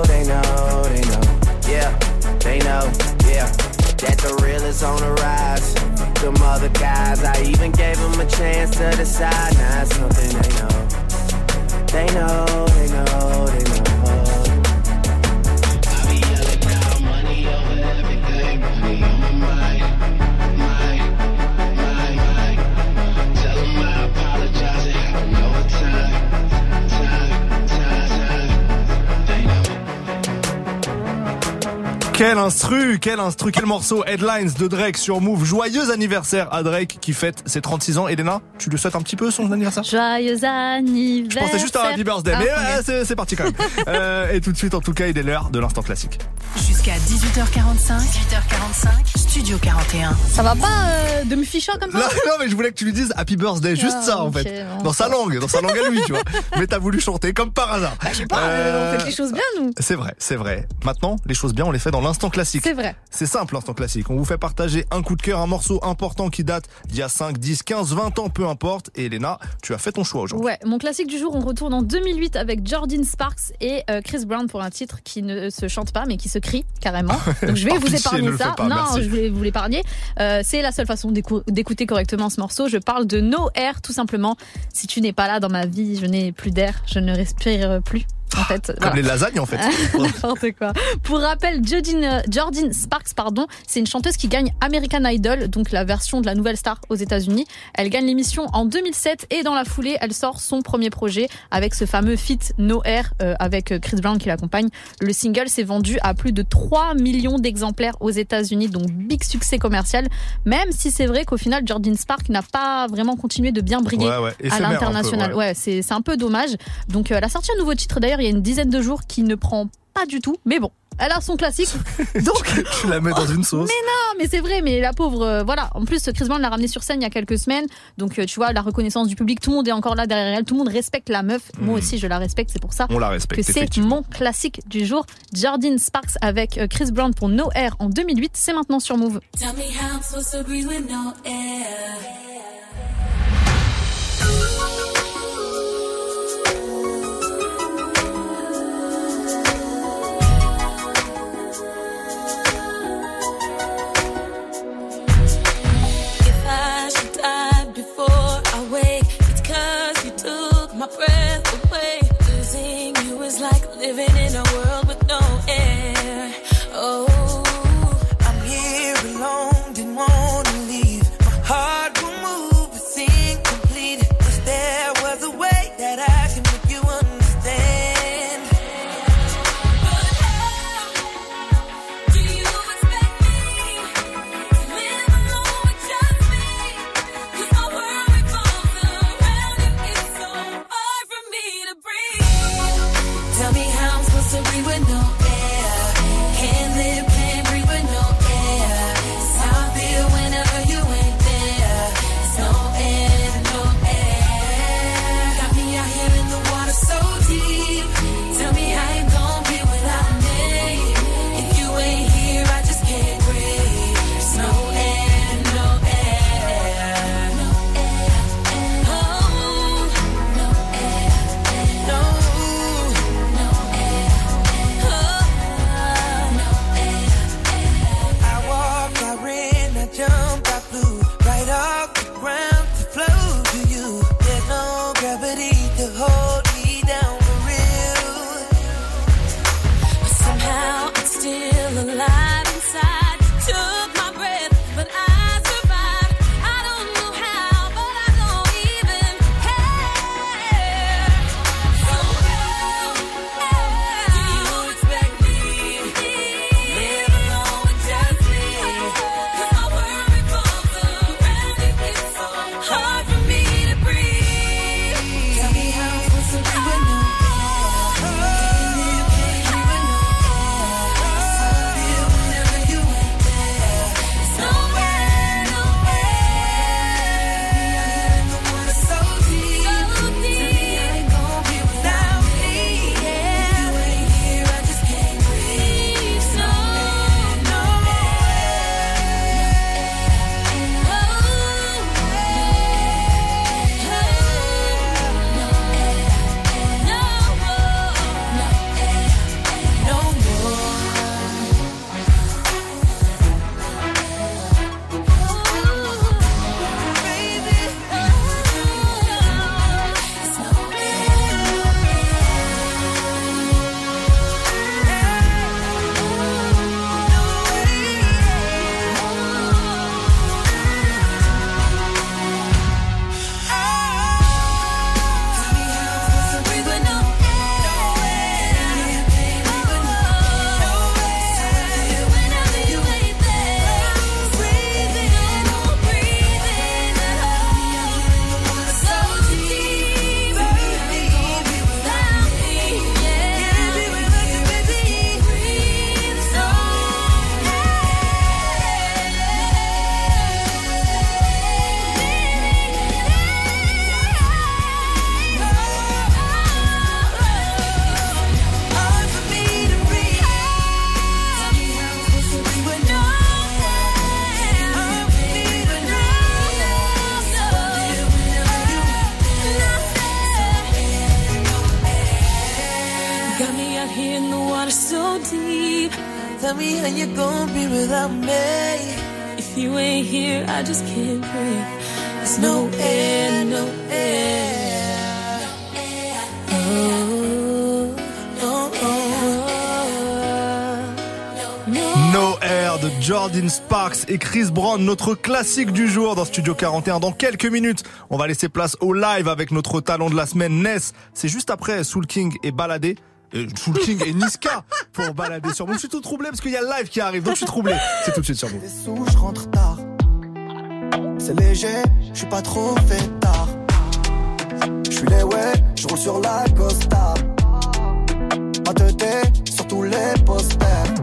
[SPEAKER 39] know, they know. Yeah, they know, yeah. That the real is on the rise. Them other guys, I even gave them a chance to decide. Now it's something they know. They know, they know, they know.
[SPEAKER 1] Quel instru, quel instru, quel morceau Headlines de Drake sur Move. Joyeux anniversaire à Drake qui fête ses 36 ans. Elena, tu le souhaites un petit peu son anniversaire?
[SPEAKER 4] Joyeux anniversaire.
[SPEAKER 1] Je pensais juste à Happy Birthday,
[SPEAKER 4] Ah,
[SPEAKER 1] mais
[SPEAKER 4] ok.
[SPEAKER 1] euh, c'est- parti quand même. Euh, et tout de suite, en tout cas, il est l'heure de l'instant classique.
[SPEAKER 2] Jusqu'à 18h45. 18h45. Studio 41.
[SPEAKER 4] Ça va pas euh, de me ficher comme ça?
[SPEAKER 1] Non, non, mais je voulais que tu lui dises Happy Birthday, juste
[SPEAKER 4] Ah,
[SPEAKER 1] ça en fait.
[SPEAKER 4] bon,
[SPEAKER 1] dans sa
[SPEAKER 4] ça
[SPEAKER 1] langue, dans sa langue à lui, tu vois. Mais t'as voulu chanter comme par hasard.
[SPEAKER 4] Bah, je sais pas, euh, on fait les choses bien, nous.
[SPEAKER 1] C'est vrai, c'est vrai. Maintenant, les choses bien, on les fait dans l'instant classique.
[SPEAKER 4] C'est vrai.
[SPEAKER 1] C'est simple, l'instant classique. On vous fait partager un coup de cœur, un morceau important qui date d'il y a 5, 10, 15, 20 ans, peu importe. Et Elena, tu as fait ton choix aujourd'hui.
[SPEAKER 4] Ouais, mon classique du jour, on retourne en 2008 avec Jordan Sparks et euh, Chris Brown pour un titre qui ne se chante pas mais qui se crie carrément. Donc je vais vous épargner ça.
[SPEAKER 1] pas,
[SPEAKER 4] non,
[SPEAKER 1] merci.
[SPEAKER 4] je vais vous l'épargner. Euh, c'est la seule façon d'écou- d'écouter correctement ce morceau. Je parle de No Air tout simplement. Si tu n'es pas là dans ma vie, je n'ai plus d'air, je ne respire plus. En fait,
[SPEAKER 1] Comme
[SPEAKER 4] voilà.
[SPEAKER 1] les lasagnes en fait.
[SPEAKER 4] N'importe quoi. Pour rappel, Jordan, euh, Jordan Sparks, pardon, c'est une chanteuse qui gagne American Idol, donc la version de la nouvelle star aux États-Unis. Elle gagne l'émission en 2007 et dans la foulée, elle sort son premier projet avec ce fameux feat No Air euh, avec Chris Brown qui l'accompagne. Le single s'est vendu à plus de 3 millions d'exemplaires aux États-Unis, donc big succès commercial. Même si c'est vrai qu'au final, Jordan Sparks n'a pas vraiment continué de bien briller
[SPEAKER 1] Ouais, ouais,
[SPEAKER 4] à l'international.
[SPEAKER 1] ouais.
[SPEAKER 4] C'est un peu dommage. Donc euh, elle a sorti un nouveau titre d'ailleurs il y a une dizaine de jours qui ne prend pas du tout, mais bon. Elle a son classique, donc
[SPEAKER 1] tu la mets dans une sauce.
[SPEAKER 4] mais non, mais c'est vrai, mais la pauvre, euh, voilà. En plus, Chris Brown l'a ramenée sur scène il y a quelques semaines, donc euh, tu vois la reconnaissance du public, tout le monde est encore là derrière elle, tout le monde respecte la meuf. Moi aussi, je la respecte, c'est pour ça
[SPEAKER 1] Hmm. On la respecte,
[SPEAKER 4] que c'est mon classique du jour. Jordan Sparks avec euh, Chris Brown pour No Air en 2008, c'est maintenant sur Move.
[SPEAKER 38] Tell me how
[SPEAKER 1] et Chris Brown, notre classique du jour dans Studio 41. Dans quelques minutes, on va laisser place au live avec notre talent de la semaine, Ness. C'est juste après Soul King et Baladé. Euh, Soul King et Niska pour balader sur moi. Je suis tout troublé parce qu'il y a le live qui arrive, donc je suis troublé. C'est tout de suite sur vous.
[SPEAKER 22] je rentre tard. C'est léger, je suis pas trop fait tard. Je suis les ouais, je roule sur la Costa. Ma tête sur tous les posters.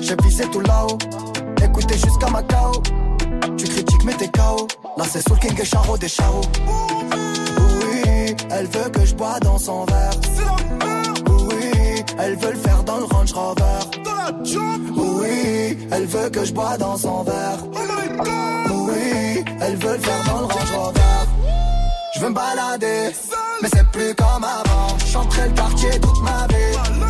[SPEAKER 22] J'ai visé tout là-haut, écoutez jusqu'à Macao. Tu critiques mais t'es KO. Là c'est Soul King et Charo des Charo. Oui, elle veut que je bois dans son verre. Oui, elle veut le faire dans le Range Rover. Oui, elle veut que je bois dans son verre. Oui, elle veut le faire dans le Range Rover. Je veux me balader, mais c'est plus comme avant. Chanterai le quartier toute ma vie,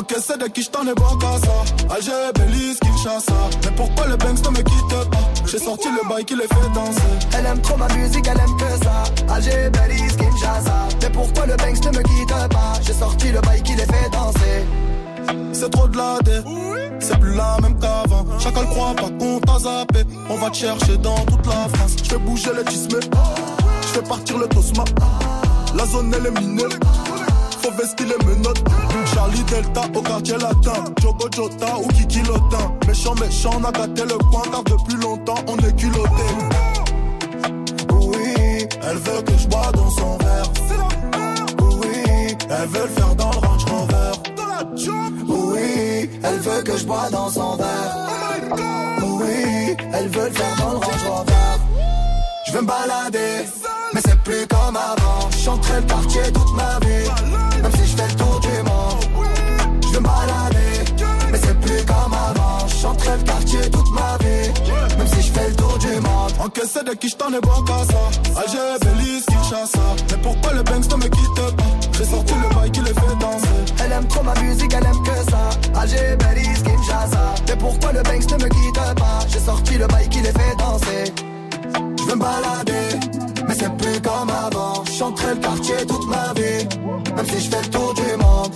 [SPEAKER 17] Encaissé de qui j't'en ai bon qu'à ça. Alger, Belize, Kinshasa Mais pourquoi le Banks ne me quitte pas? J'ai sorti le bail qui les fait danser.
[SPEAKER 22] Elle aime trop ma musique, elle aime que ça. Alger, Belize, Kinshasa. Mais pourquoi le Banks ne me quitte pas? J'ai sorti le bail qui les fait danser.
[SPEAKER 17] C'est trop de la dé. C'est plus la même qu'avant. Chacun le croit pas qu'on t'a zappé. On va te chercher dans toute la France. Je fais bouger les tismés Je fais partir le tosma La zone elle est minée Faut vestir les menottes Charlie Delta au quartier latin Jogo Jota ou Kiki Lotin Méchant méchant on a gâté le coin Car depuis longtemps on est culotté
[SPEAKER 22] Oui, elle veut que je bois dans son verre. Oui, elle veut le faire dans le Range Rover. Oui, elle veut que je bois dans son verre. Oui, elle veut le faire dans le Range Rover. Je veux me balader, mais c'est plus comme avant. Chanterai le quartier toute ma vie, même si je fais le tour du monde. Je veux me balader, mais c'est plus comme avant. Chanterai le quartier toute ma vie, même si je fais le tour du monde.
[SPEAKER 17] Encaissé de qui j't'en ai bon qu'à ça Alger, Belize, Kinshasa Mais pourquoi le Banks ne me quitte pas? J'ai sorti le bail qui les fait danser
[SPEAKER 22] Elle aime trop ma musique, elle aime que ça. Alger, Belize, Kinshasa. Mais pourquoi le Banks ne me quitte pas? J'ai sorti le bail qui les fait danser. Je veux me balader, mais c'est plus comme avant. Chanterai le quartier toute ma vie, même si je fais le tour du monde.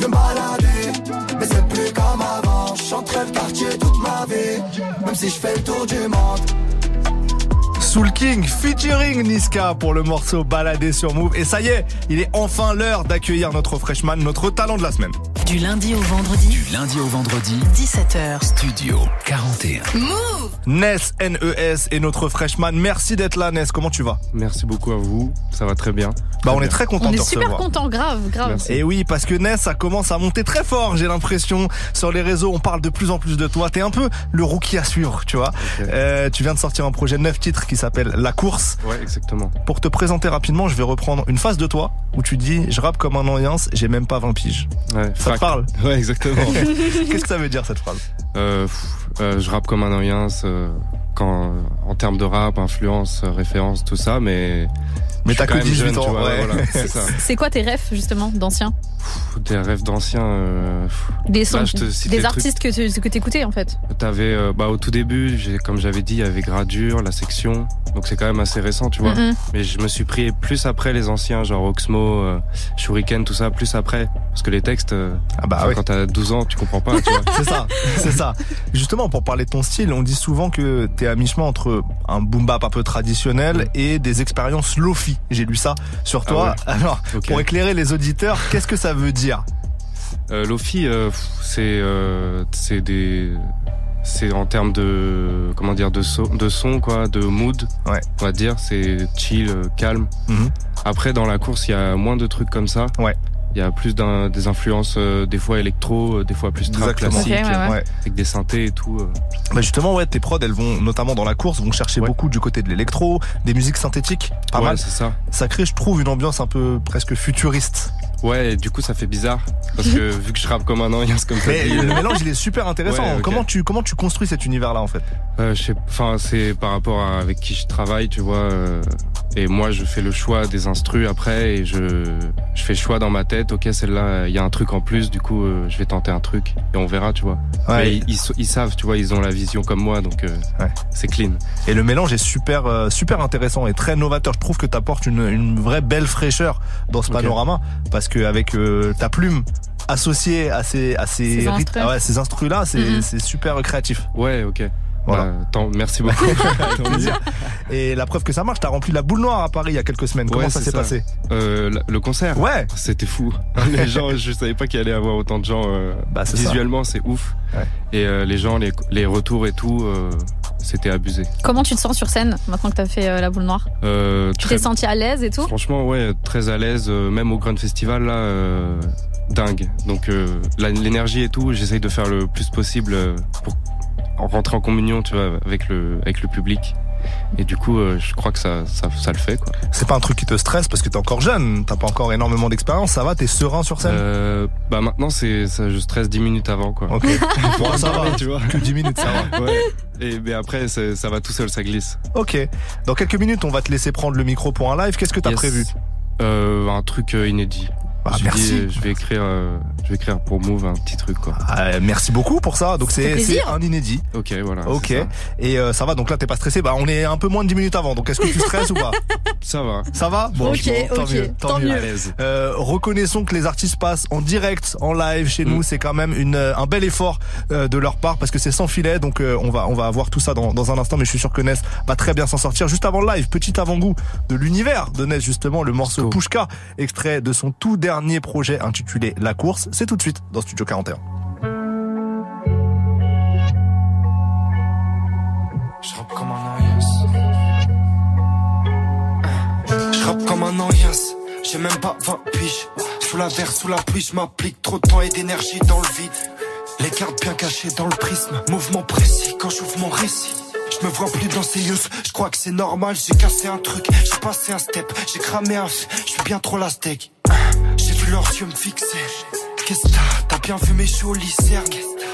[SPEAKER 22] Je me balader, mais c'est plus comme avant. Chanterai le quartier toute ma vie, même si je fais le tour du monde.
[SPEAKER 1] Soul King featuring Niska pour le morceau Baladé sur Move. Et ça y est, il est enfin l'heure d'accueillir notre freshman, notre talent de la semaine.
[SPEAKER 2] Du lundi au vendredi.
[SPEAKER 3] Du lundi au vendredi,
[SPEAKER 2] 17h.
[SPEAKER 3] Studio 41.
[SPEAKER 2] Move
[SPEAKER 1] Ness, N-E-S, et notre freshman. Merci d'être là, Ness. Comment tu vas?
[SPEAKER 40] Merci beaucoup à vous, ça va très bien.
[SPEAKER 1] Bah, on est très content
[SPEAKER 4] On
[SPEAKER 1] de
[SPEAKER 4] est super content, grave, grave.
[SPEAKER 1] Et oui, parce que Ness, ça commence à monter très fort, j'ai l'impression. Sur les réseaux, on parle de plus en plus de toi. T'es un peu le rookie à suivre, tu vois. Euh, tu viens de sortir un projet de 9 titres qui s'appelle La Course.
[SPEAKER 40] Ouais, exactement.
[SPEAKER 1] Pour te présenter rapidement, je vais reprendre une phase de toi où tu dis Je rappe comme un alliance, j'ai même pas 20 piges.
[SPEAKER 40] Ouais,
[SPEAKER 1] Ça te parle
[SPEAKER 40] Ouais, exactement.
[SPEAKER 1] Qu'est-ce que ça veut dire cette phrase?
[SPEAKER 40] Euh, pff, euh, je rappe comme un Oriens euh, quand, euh, en termes de rap, influence, euh, référence, tout ça, mais.
[SPEAKER 1] Mais t'as que
[SPEAKER 40] même
[SPEAKER 1] 18
[SPEAKER 40] jeune,
[SPEAKER 1] ans,
[SPEAKER 40] tu vois,
[SPEAKER 1] ouais.
[SPEAKER 40] voilà, c'est ça.
[SPEAKER 4] C'est quoi tes refs, justement, d'anciens?
[SPEAKER 40] Pff, Des rêves d'anciens. euh,
[SPEAKER 4] Des, sons- des
[SPEAKER 40] trucs.
[SPEAKER 4] artistes que tu que t'écoutais, en fait
[SPEAKER 40] T'avais, euh, bah, au tout début, j'ai, comme j'avais dit, il y avait Gradure, la section. Donc c'est quand même assez récent, tu vois. Mais je me suis pris plus après les anciens, genre Oxmo, euh, Shuriken, tout ça, plus après. Parce que les textes, euh,
[SPEAKER 1] Ah bah oui.
[SPEAKER 40] quand t'as 12 ans, tu comprends pas, tu vois.
[SPEAKER 1] C'est ça, c'est ça. Justement, pour parler de ton style, on dit souvent que t'es à mi-chemin entre un boom bap un peu traditionnel et des expériences lofi. J'ai lu ça sur toi.
[SPEAKER 40] Ah
[SPEAKER 1] Alors,
[SPEAKER 40] Ok.
[SPEAKER 1] pour éclairer les auditeurs, qu'est-ce que ça veut dire
[SPEAKER 40] Euh, Lofi, euh, c'est euh, c'est des c'est en termes de comment dire de son, de son quoi, de mood.
[SPEAKER 1] Ouais.
[SPEAKER 40] On va dire c'est chill, euh, calme.
[SPEAKER 1] Mhm.
[SPEAKER 40] Après dans la course, il y a moins de trucs comme ça.
[SPEAKER 1] Ouais.
[SPEAKER 40] Il y a plus des influences euh, des fois électro, euh, des fois plus trap classique,
[SPEAKER 4] ouais, ouais.
[SPEAKER 40] Avec des synthés et tout. euh.
[SPEAKER 1] Bah justement, ouais, tes prods, elles vont notamment dans la course, vont chercher
[SPEAKER 40] Ouais.
[SPEAKER 1] beaucoup du côté de l'électro, des musiques synthétiques, pas
[SPEAKER 40] ouais,
[SPEAKER 1] mal.
[SPEAKER 40] c'est ça.
[SPEAKER 1] Ça crée, je trouve, une ambiance un peu presque futuriste.
[SPEAKER 40] Ouais, et du coup, ça fait bizarre. Parce que vu que je rappe comme un c'est comme ça.
[SPEAKER 1] Mais le mélange, il est super intéressant.
[SPEAKER 40] Ouais.
[SPEAKER 1] Comment tu comment tu construis cet univers-là en fait?
[SPEAKER 40] Euh, je sais, enfin, c'est par rapport à avec qui je travaille, tu vois. euh, et moi, je fais le choix des instrus après, et je, je fais le choix dans ma tête. Ok, celle-là, il y a un truc en plus, du coup, euh, je vais tenter un truc, et on verra, tu vois.
[SPEAKER 1] Ouais.
[SPEAKER 40] Mais ils, ils, ils savent, tu vois, ils ont la vision comme moi, donc euh, c'est clean.
[SPEAKER 1] Et le mélange est super euh, super intéressant et très novateur. Je trouve que tu apportes une, une vraie belle fraîcheur dans ce panorama parce que avec euh, ta plume associée à ces à ces,
[SPEAKER 40] Ces
[SPEAKER 1] rythmes-
[SPEAKER 40] instrus.
[SPEAKER 1] ah ouais, ces instrus là, c'est c'est super créatif.
[SPEAKER 40] Ouais, ok.
[SPEAKER 1] Voilà.
[SPEAKER 40] Bah, tant- merci beaucoup.
[SPEAKER 1] Et la preuve que ça marche, t'as rempli la boule noire à Paris il y a quelques semaines. Comment
[SPEAKER 40] Ouais,
[SPEAKER 1] ça s'est passé
[SPEAKER 40] euh, le- concert
[SPEAKER 1] Ouais.
[SPEAKER 40] C'était fou. Les gens, je savais pas qu'il allait y avoir autant de gens. euh,
[SPEAKER 1] Bah,
[SPEAKER 40] visuellement, c'est ouf. Et euh, les gens, les, les retours et tout, euh, c'était abusé.
[SPEAKER 4] Comment tu te sens sur scène maintenant que t'as fait euh, la boule noire
[SPEAKER 40] Euh,
[SPEAKER 4] Tu t'es senti à l'aise et tout
[SPEAKER 40] Franchement, ouais, très à l'aise, euh, même au Grand Festival, là, euh, dingue. Donc, euh, l'énergie et tout, j'essaye de faire le plus possible euh, pour rentrer en communion, tu vois, avec le, avec le public. Et du coup, euh, je crois que ça, ça, ça le fait, quoi.
[SPEAKER 1] C'est pas un truc qui te stresse parce que t'es encore jeune, t'as pas encore énormément d'expérience, ça va, t'es serein sur scène?
[SPEAKER 40] Euh, bah maintenant, c'est, ça, je stresse 10 minutes avant, quoi.
[SPEAKER 1] Ok. Bon, ça
[SPEAKER 40] en
[SPEAKER 1] va,
[SPEAKER 40] tu vois.
[SPEAKER 1] Que 10 minutes, ça va.
[SPEAKER 40] Ouais. Et mais après, c'est- ça va tout seul, ça glisse.
[SPEAKER 1] Ok. Dans quelques minutes, on va te laisser prendre le micro pour un live. Qu'est-ce que t'as
[SPEAKER 40] Yes.
[SPEAKER 1] prévu?
[SPEAKER 40] Euh, un truc euh, inédit.
[SPEAKER 1] Ah,
[SPEAKER 40] je,
[SPEAKER 1] merci.
[SPEAKER 40] dis, euh, je vais écrire, euh, je vais écrire pour Move un petit truc, quoi.
[SPEAKER 1] Ah, Merci beaucoup pour ça. Donc c'est un inédit.
[SPEAKER 40] Ok, voilà.
[SPEAKER 1] Ok.
[SPEAKER 40] ça.
[SPEAKER 1] Et euh, ça va. Donc là, t'es pas stressé? Bah, on est un peu moins de 10 minutes avant. Donc est-ce que tu stresses ou pas?
[SPEAKER 40] Ça va.
[SPEAKER 1] Ça va? Bon,
[SPEAKER 4] Ok,
[SPEAKER 1] bon, tant
[SPEAKER 4] ok,
[SPEAKER 1] mieux.
[SPEAKER 4] tant mieux.
[SPEAKER 40] À l'aise.
[SPEAKER 1] Euh, reconnaissons que les artistes passent en direct, en live chez nous. C'est quand même une, euh, un bel effort euh, de leur part parce que c'est sans filet. Donc euh, on va on va voir tout ça dans, dans un instant. Mais je suis sûr que Ness va très bien s'en sortir. Juste avant le live, petit avant-goût de l'univers de Ness justement, le morceau Pushka, extrait de son tout dernier projet intitulé La course. C'est tout de suite dans Studio 41.
[SPEAKER 41] Je rappe comme un. Je rappe comme un. J'ai même pas 20 piges. Sous la verre, sous la pluie, je m'applique trop de temps et d'énergie dans le vide. Les cartes bien cachées dans le prisme. Mouvement précis quand j'ouvre mon récit. Je me vois plus dans ces yeux, je crois que c'est normal, j'ai cassé un truc, j'ai passé un step, j'ai cramé un je suis bien trop la steak. Leurs me fixer. Qu'est-ce que t'as? Bien vu mes jolis cernes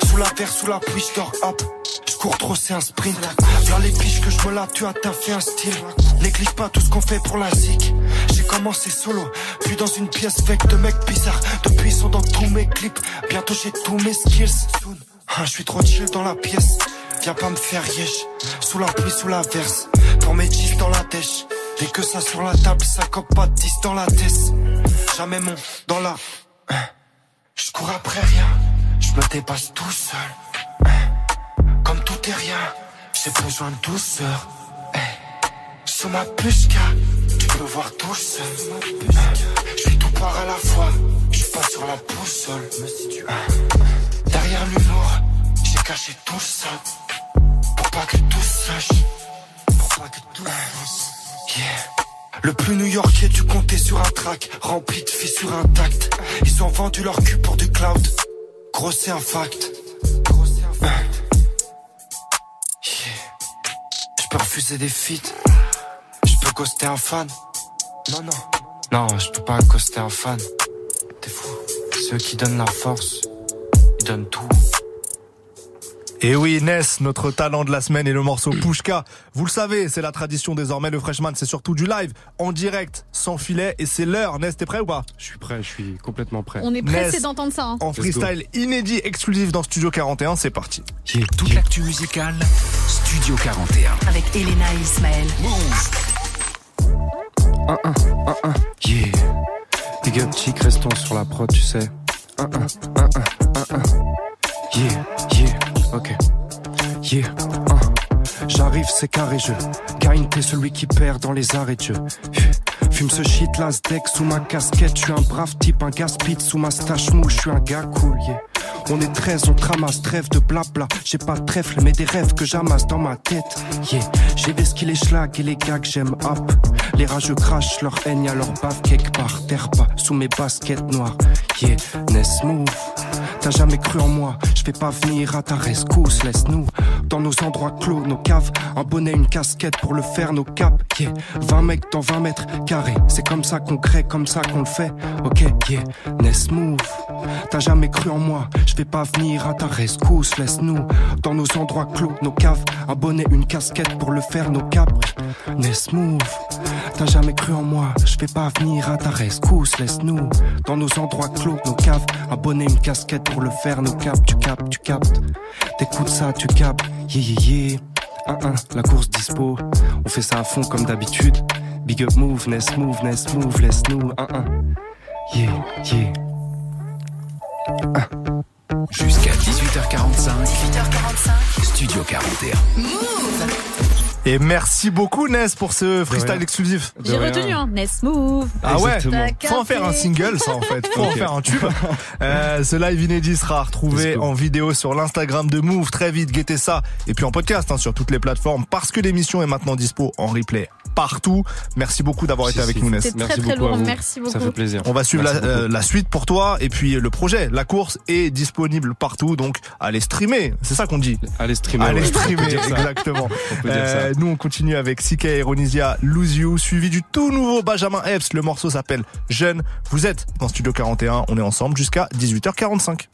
[SPEAKER 41] Sous la verre, sous la pluie, je dors hop. Je cours trop, c'est un sprint. Là les piges que je me la tue t'as fait un style. Néglige pas tout ce qu'on fait pour la zik. J'ai commencé solo, puis dans une pièce avec de mecs bizarres. Depuis ils sont dans tous mes clips. Bientôt j'ai tous mes skills. Ah, je suis trop chill dans la pièce. Viens pas me faire yesh. Sous la pluie, sous la verse. Pour mes jeans dans la dèche. Dès que ça sur la table, ça coque pas de 10 dans la tête. Jamais mon dans la. Je cours après rien. Je me dépasse tout seul. Comme tout est rien, j'ai besoin de douceur. Sous ma pushka, tu peux voir tout seul. Je suis tout part à la fois, je suis pas sur la boussole. Derrière l'humour, j'ai caché tout ça. Pour pas que tout sache. Pour pas que tout sache. Yeah. Le plus new-yorkais du comté sur un track, rempli de fissures intactes. Ils ont vendu leur cul pour du cloud. Gros, c'est un fact. Je peux refuser des feats. Je peux ghoster un fan. Non, non. Non, je peux pas accoster un fan. T'es fou. Ceux qui donnent la force, ils donnent tout.
[SPEAKER 1] Et oui, Ness, notre talent de la semaine et le morceau Pushka. Vous le savez, c'est la tradition désormais. Le Freshman, c'est surtout du live, en direct, sans filet. Et c'est l'heure. Ness, t'es prêt ou pas?
[SPEAKER 40] Je suis prêt, je suis complètement prêt.
[SPEAKER 4] On est pressé d'entendre ça. hein.
[SPEAKER 1] En freestyle inédit, exclusif dans Studio 41. C'est parti.
[SPEAKER 3] Toute l'actu musicale, Studio 41.
[SPEAKER 2] Avec Elena et Ismaël.
[SPEAKER 40] Un, un, un, un, yeah. Big up chic, restons sur la prod, tu sais. Un, un, un, un, un, un. Yeah, yeah, ok. Yeah, un. J'arrive, c'est carré, je gagne, t'es celui qui perd dans les arrêts de jeu. Fume ce shit, deck sous ma casquette. Je suis un brave type, un gaspide sous ma stache mou. Je suis un gars cool, yeah. On est 13, on tramasse, trêve de blabla. J'ai pas de trèfle, mais des rêves que j'amasse dans ma tête. Yeah, j'ai vesqué les schlags et les que j'aime hop. Les rageux crachent leur haine à leur bave quelque part. Terre pas sous mes baskets noires. Yeah, Ness move. T'as jamais cru en moi, je vais pas venir à ta rescousse, laisse-nous
[SPEAKER 41] dans nos endroits clos, nos caves. Un bonnet, une casquette pour le faire, nos caps. Yeah. 20 mecs dans 20 mètres carrés. C'est comme ça qu'on crée, comme ça qu'on le fait. Ok, yeah. Ness move. T'as jamais cru en moi, je vais pas venir à ta rescousse, laisse-nous dans nos endroits clos, nos caves, un bonnet, une casquette pour le faire, nos capes. Ness move, t'as jamais cru en moi, je vais pas venir à ta rescousse, laisse-nous dans nos endroits clos, nos caves, un bonnet, une casquette pour le faire, nos capes, tu captes, tu captes. T'écoutes ça, tu captes, yeah yeah yeah. 1-1, la course dispo, on fait ça à fond comme d'habitude. Big up move, Ness move, Ness move, laisse-nous 1-1. Yeah, yeah.
[SPEAKER 3] Jusqu'à 18h45. 18h45. Studio 41.
[SPEAKER 1] Et merci beaucoup Ness pour ce freestyle exclusif.
[SPEAKER 4] J'ai retenu un Ness. Move.
[SPEAKER 1] Ah ouais,
[SPEAKER 4] T'as
[SPEAKER 1] faut en faire un single ça en fait, faut en faire un tube. Euh, ce live inédit sera retrouvé en vidéo sur l'Instagram de Move très vite, guettez ça. Et puis en podcast hein, sur toutes les plateformes parce que l'émission est maintenant dispo en replay partout. Merci beaucoup d'avoir été avec nous Ness.
[SPEAKER 4] C'était très très lourd, merci beaucoup.
[SPEAKER 1] On va suivre la,
[SPEAKER 41] Merci
[SPEAKER 1] euh,
[SPEAKER 41] beaucoup.
[SPEAKER 1] la suite pour toi et puis le projet, la course est disponible partout donc allez streamer, c'est ça qu'on dit.
[SPEAKER 41] Allez streamer.
[SPEAKER 1] Allez
[SPEAKER 41] ouais.
[SPEAKER 1] streamer,
[SPEAKER 41] On peut dire ça.
[SPEAKER 1] exactement.
[SPEAKER 41] On peut dire ça.
[SPEAKER 1] Euh, nous on continue avec CK et Ronisia Lose You, suivi du tout nouveau Benjamin Epps. Le morceau s'appelle Jeune. Vous êtes dans Studio 41, on est ensemble jusqu'à 18h45.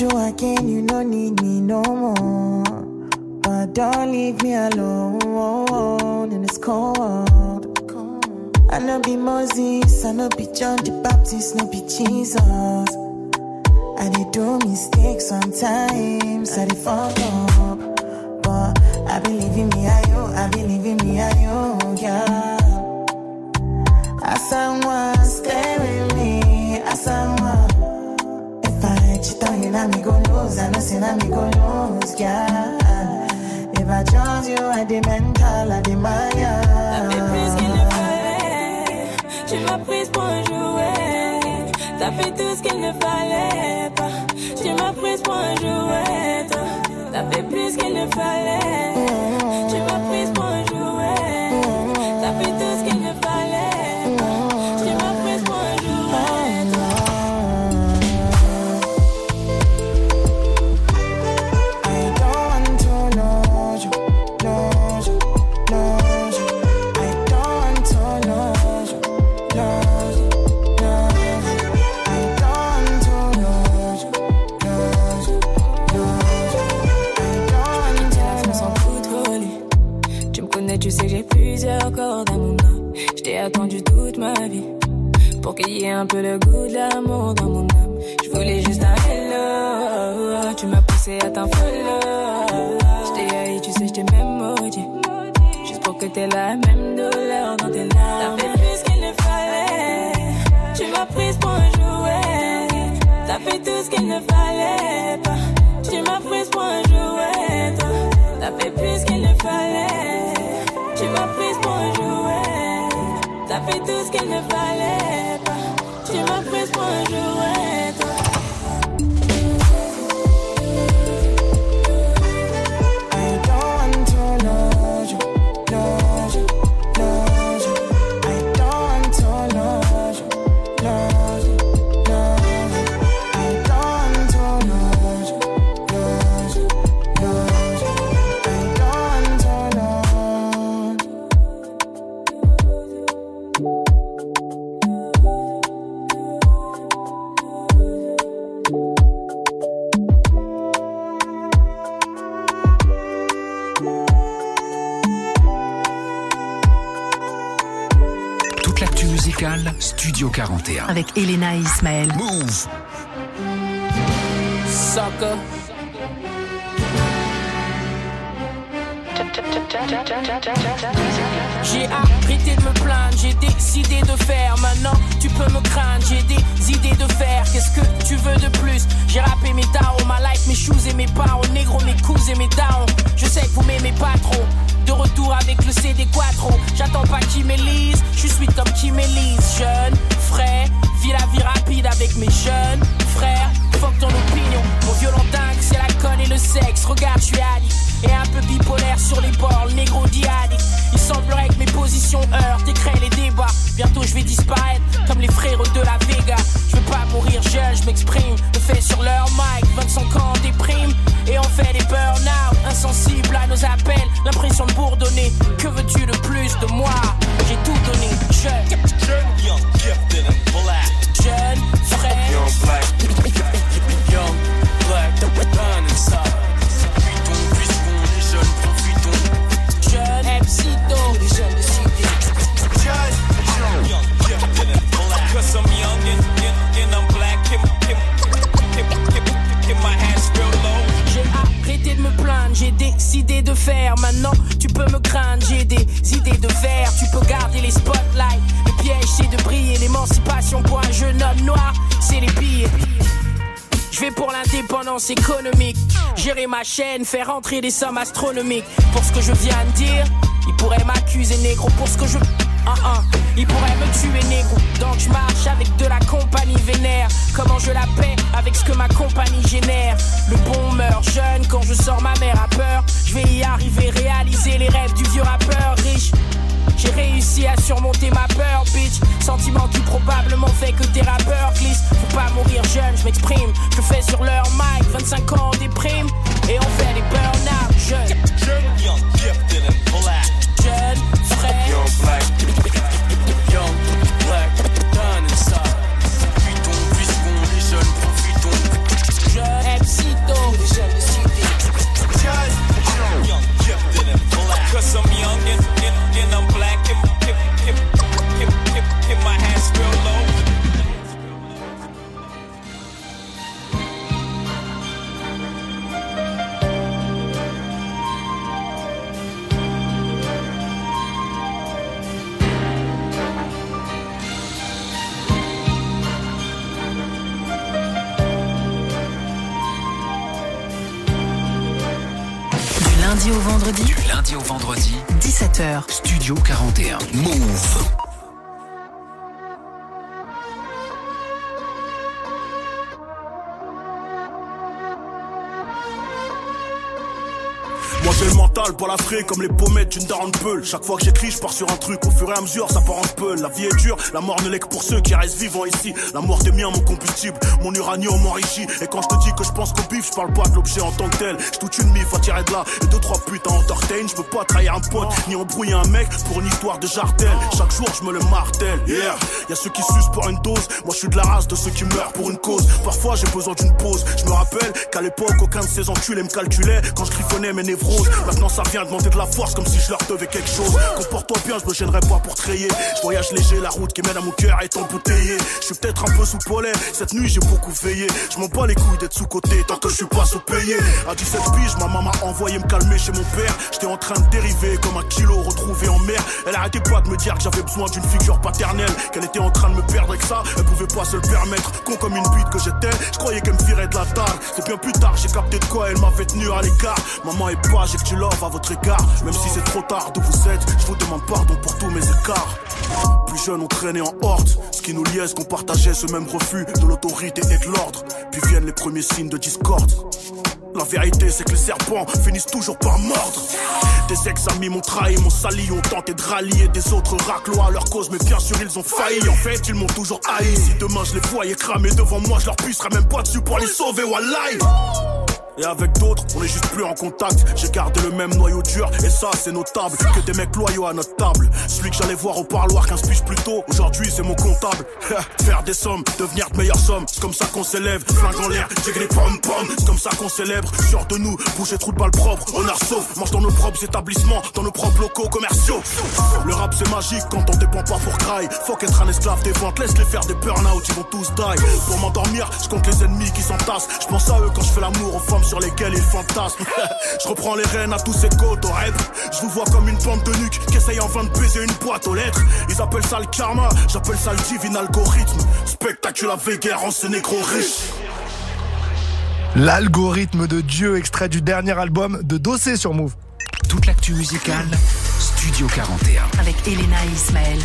[SPEAKER 21] Do again, you don't need me no more. But don't leave me alone in this cold. I no be Moses, I no be John the Baptist, no be Jesus. I did do mistakes sometimes, I did fuck up. But I believe in me, I you, I believe in me, I you, yeah. As someone stay with me, as someone. If I cheat on you, now me go lose. I know say now me go lose, yeah. If I trust you, I the I the maya.
[SPEAKER 42] T'as fait qu'il ne fallait. Tu m'as prise pour un jouet. T'as fait tout ce qu'il ne fallait pas. Tu m'as prise pour un jouet. T'as fait plus qu'il ne fallait. Tu m'as prise pour Ait un peu le goût de l'amour dans mon âme. Je voulais juste un hello. Tu m'as poussé à t'en follow. Je t'ai haï, tu sais, je même maudit. Juste pour que t'aies la même douleur dans tes larmes. T'as fait plus qu'il ne fallait. Tu m'as prise pour un jouet. T'as fait tout ce qu'il ne fallait pas. Tu m'as prise pour un jouet. T'as fait plus qu'il ne fallait. Tu m'as prise pour un jouet. T'as fait tout ce qu'il ne fallait pas. Tu m'as prise un jouet.
[SPEAKER 3] 41.
[SPEAKER 2] Avec Elena et Ismaël.
[SPEAKER 3] Move.
[SPEAKER 37] Sucker. J'ai arrêté de me plaindre, j'ai décidé de faire. Maintenant, tu peux me craindre, j'ai des idées de faire. Qu'est-ce que tu veux de plus? J'ai rappé mes darons, ma life, mes shoes et mes parents. Négro, mes coups et mes darons. Je sais que vous m'aimez pas trop. De retour avec le CD Quattro. J'attends pas qu'ils m'élise, je suis comme qui m'élise. Jeune, frais, vis la vie rapide avec mes jeunes frères. Fuck ton opinion, mon violent dingue, c'est la conne et le sexe. Regarde, je suis addict et un peu bipolaire sur les bords, négro addict. Il semblerait que mes positions heurtent et créent les débats. Bientôt je vais disparaître comme les frères de la Vega. Je veux pas mourir jeune, je m'exprime. Le fait sur leur mic, 25 ans déprime. Et on fait des burn-out, insensibles à nos appels. L'impression de bourdonner. Que veux-tu de plus de moi? J'ai tout donné. Jeune, Pour l'indépendance économique. Gérer ma chaîne, faire entrer des sommes astronomiques. Pour ce que je viens de dire, ils pourraient m'accuser négro. Pour ce que je. Ah, ah, ils pourraient me tuer négro. Donc je marche avec de la compagnie vénère. Comment je la paie avec ce que ma compagnie génère? Le bon meurt jeune quand je sors ma mère a peur. Je vais y arriver, réaliser les rêves du vieux rappeur riche. J'ai réussi à surmonter ma peur, bitch. Sentiment qui probablement fait que tes rappeurs glissent. Faut pas mourir jeune, je m'exprime. Je fais sur leur mic, 25 ans en déprime. Et on fait des burn-out jeunes. Jeune, young, gifted and black. Jeune, frais. Young black.
[SPEAKER 2] Vendredi,
[SPEAKER 3] Du lundi au vendredi,
[SPEAKER 2] 17h.
[SPEAKER 3] Studio 41. Move.
[SPEAKER 17] Pas la comme les pommettes d'une daronne peule. Chaque fois que j'écris, je pars sur un truc. Au fur et à mesure, ça part en peul. La vie est dure, la mort ne l'est que pour ceux qui restent vivants ici. La mort est miens, mon combustible, mon uranium m'enrichit. Et quand je te dis que je pense qu'au bif, je parle pas de l'objet en tant que tel. J'ai toute une mif à tirer de là. Et deux, trois putains entertain. Je peux pas trahir un pote, ni embrouiller un mec pour une histoire de jartel. Chaque jour, je me le martèle. Yeah, y a ceux qui sucent pour une dose. Moi, je suis de la race de ceux qui meurent pour une cause. Parfois, j'ai besoin d'une pause. Je me rappelle qu'à l'époque, aucun de ces enculés me calculait quand je griffonnais mes névroses. Maintenant, ça vient demander de la force comme si je leur devais quelque chose. Comporte-toi bien, je me gênerai pas pour te rayer. Je voyage léger, la route qui mène à mon cœur est embouteillée. Je suis peut-être un peu sous polaire, cette nuit j'ai beaucoup veillé. Je m'en bats les couilles d'être sous-côté tant que je suis pas sous-payé. À 17 piges, ma maman a envoyé me calmer chez mon père. J'étais en train de dériver comme un kilo retrouvé en mer. Elle arrêtait pas de me dire que j'avais besoin d'une figure paternelle. Qu'elle était en train de me perdre et que ça, elle pouvait pas se le permettre. Con comme une bite que j'étais, je croyais qu'elle me virait de la table. C'est bien plus tard, j'ai capté de quoi elle m'avait tenu à l'écart. Maman est pas, j'ai que tu love à votre Même si c'est trop tard d'où vous êtes, je vous demande pardon pour tous mes écarts. Plus jeunes, on traînait en horde. Ce qui nous liait, c'est qu'on partageait ce même refus de l'autorité et de l'ordre. Puis viennent les premiers signes de discorde. La vérité, c'est que les serpents finissent toujours par mordre. Des ex-amis m'ont trahi, m'ont sali, ont tenté de rallier des autres raclois à leur cause, mais bien sûr ils ont failli. En fait, ils m'ont toujours haï. Si demain je les voyais cramer devant moi, je leur pisserais même pas dessus pour les sauver, wallahi. Et avec d'autres, on est juste plus en contact. J'ai gardé le même noyau dur, et ça c'est notable. Que des mecs loyaux à notre table. Celui que j'allais voir au parloir 15 piges plus tôt, aujourd'hui c'est mon comptable. Faire des sommes, devenir de meilleures sommes, c'est comme ça qu'on s'élève. Flingue en l'air, j'ai les pom pom, c'est comme ça qu'on célèbre. Sûr de nous, bouger trou de balle propre, on a sauf. Mange dans nos propres établissements, dans nos propres locaux commerciaux. Le rap c'est magique quand on dépend pas pour cry. Faut qu'être un esclave des ventes, laisse les faire des burn-out, ils vont tous die. Pour m'endormir, je compte les ennemis qui s'entassent. Je pense à eux quand je fais l'amour aux femmes sur lesquelles ils fantasment. je reprends les rênes à tous ces côtes au rêve. Je vous vois comme une bande de nuques qui essaye en vain de baiser une boîte aux lettres. Ils appellent ça le karma, j'appelle ça le divin algorithme. Spectaculaire guerre en ce négro riche.
[SPEAKER 1] L'algorithme de Dieu, extrait du dernier album de Dossé sur Move.
[SPEAKER 3] toute l'actu musicale, Studio 41.
[SPEAKER 2] Avec Elena et Ismaël.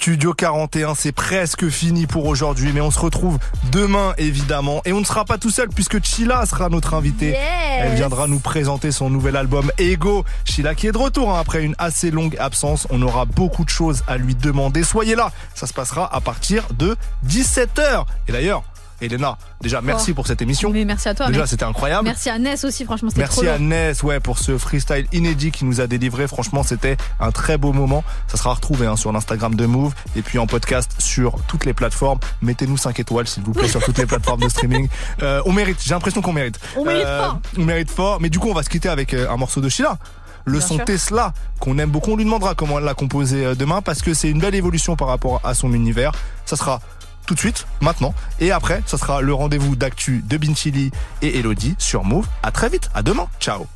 [SPEAKER 1] Studio 41, c'est presque fini pour aujourd'hui, mais on se retrouve demain évidemment. Et on ne sera pas tout seul puisque Chila sera notre invitée.
[SPEAKER 4] Yes.
[SPEAKER 1] Elle viendra nous présenter son nouvel album Ego. Chila qui est de retour hein, après une assez longue absence. On aura beaucoup de choses à lui demander. Soyez là, ça se passera à partir de 17h. Et d'ailleurs, Elena, déjà merci
[SPEAKER 4] Oh.
[SPEAKER 1] pour cette émission.
[SPEAKER 4] Mais merci à toi.
[SPEAKER 1] Déjà, c'était incroyable.
[SPEAKER 4] Merci à Ness aussi, franchement, c'était trop
[SPEAKER 1] Merci à. Ness ouais, pour ce freestyle inédit qui nous a délivré. Franchement, c'était un très beau moment. Ça sera retrouvé hein, sur l'Instagram de Move et puis en podcast sur toutes les plateformes. Mettez-nous 5 étoiles, s'il vous plaît, sur toutes les plateformes de streaming. Euh, on mérite, j'ai l'impression qu'on mérite. Euh,
[SPEAKER 4] On mérite fort.
[SPEAKER 1] On mérite fort. Mais du coup, on va se quitter avec euh, un morceau de Sheila. Le
[SPEAKER 4] Bien
[SPEAKER 1] son
[SPEAKER 4] sûr.
[SPEAKER 1] Tesla qu'on aime beaucoup, on lui demandera comment elle l'a composé euh, demain parce que c'est une belle évolution par rapport à son univers. Ça sera tout de suite, maintenant. Et après, ça sera le rendez-vous d'actu de Binchili et Elodie sur Move. À très vite, à demain. Ciao.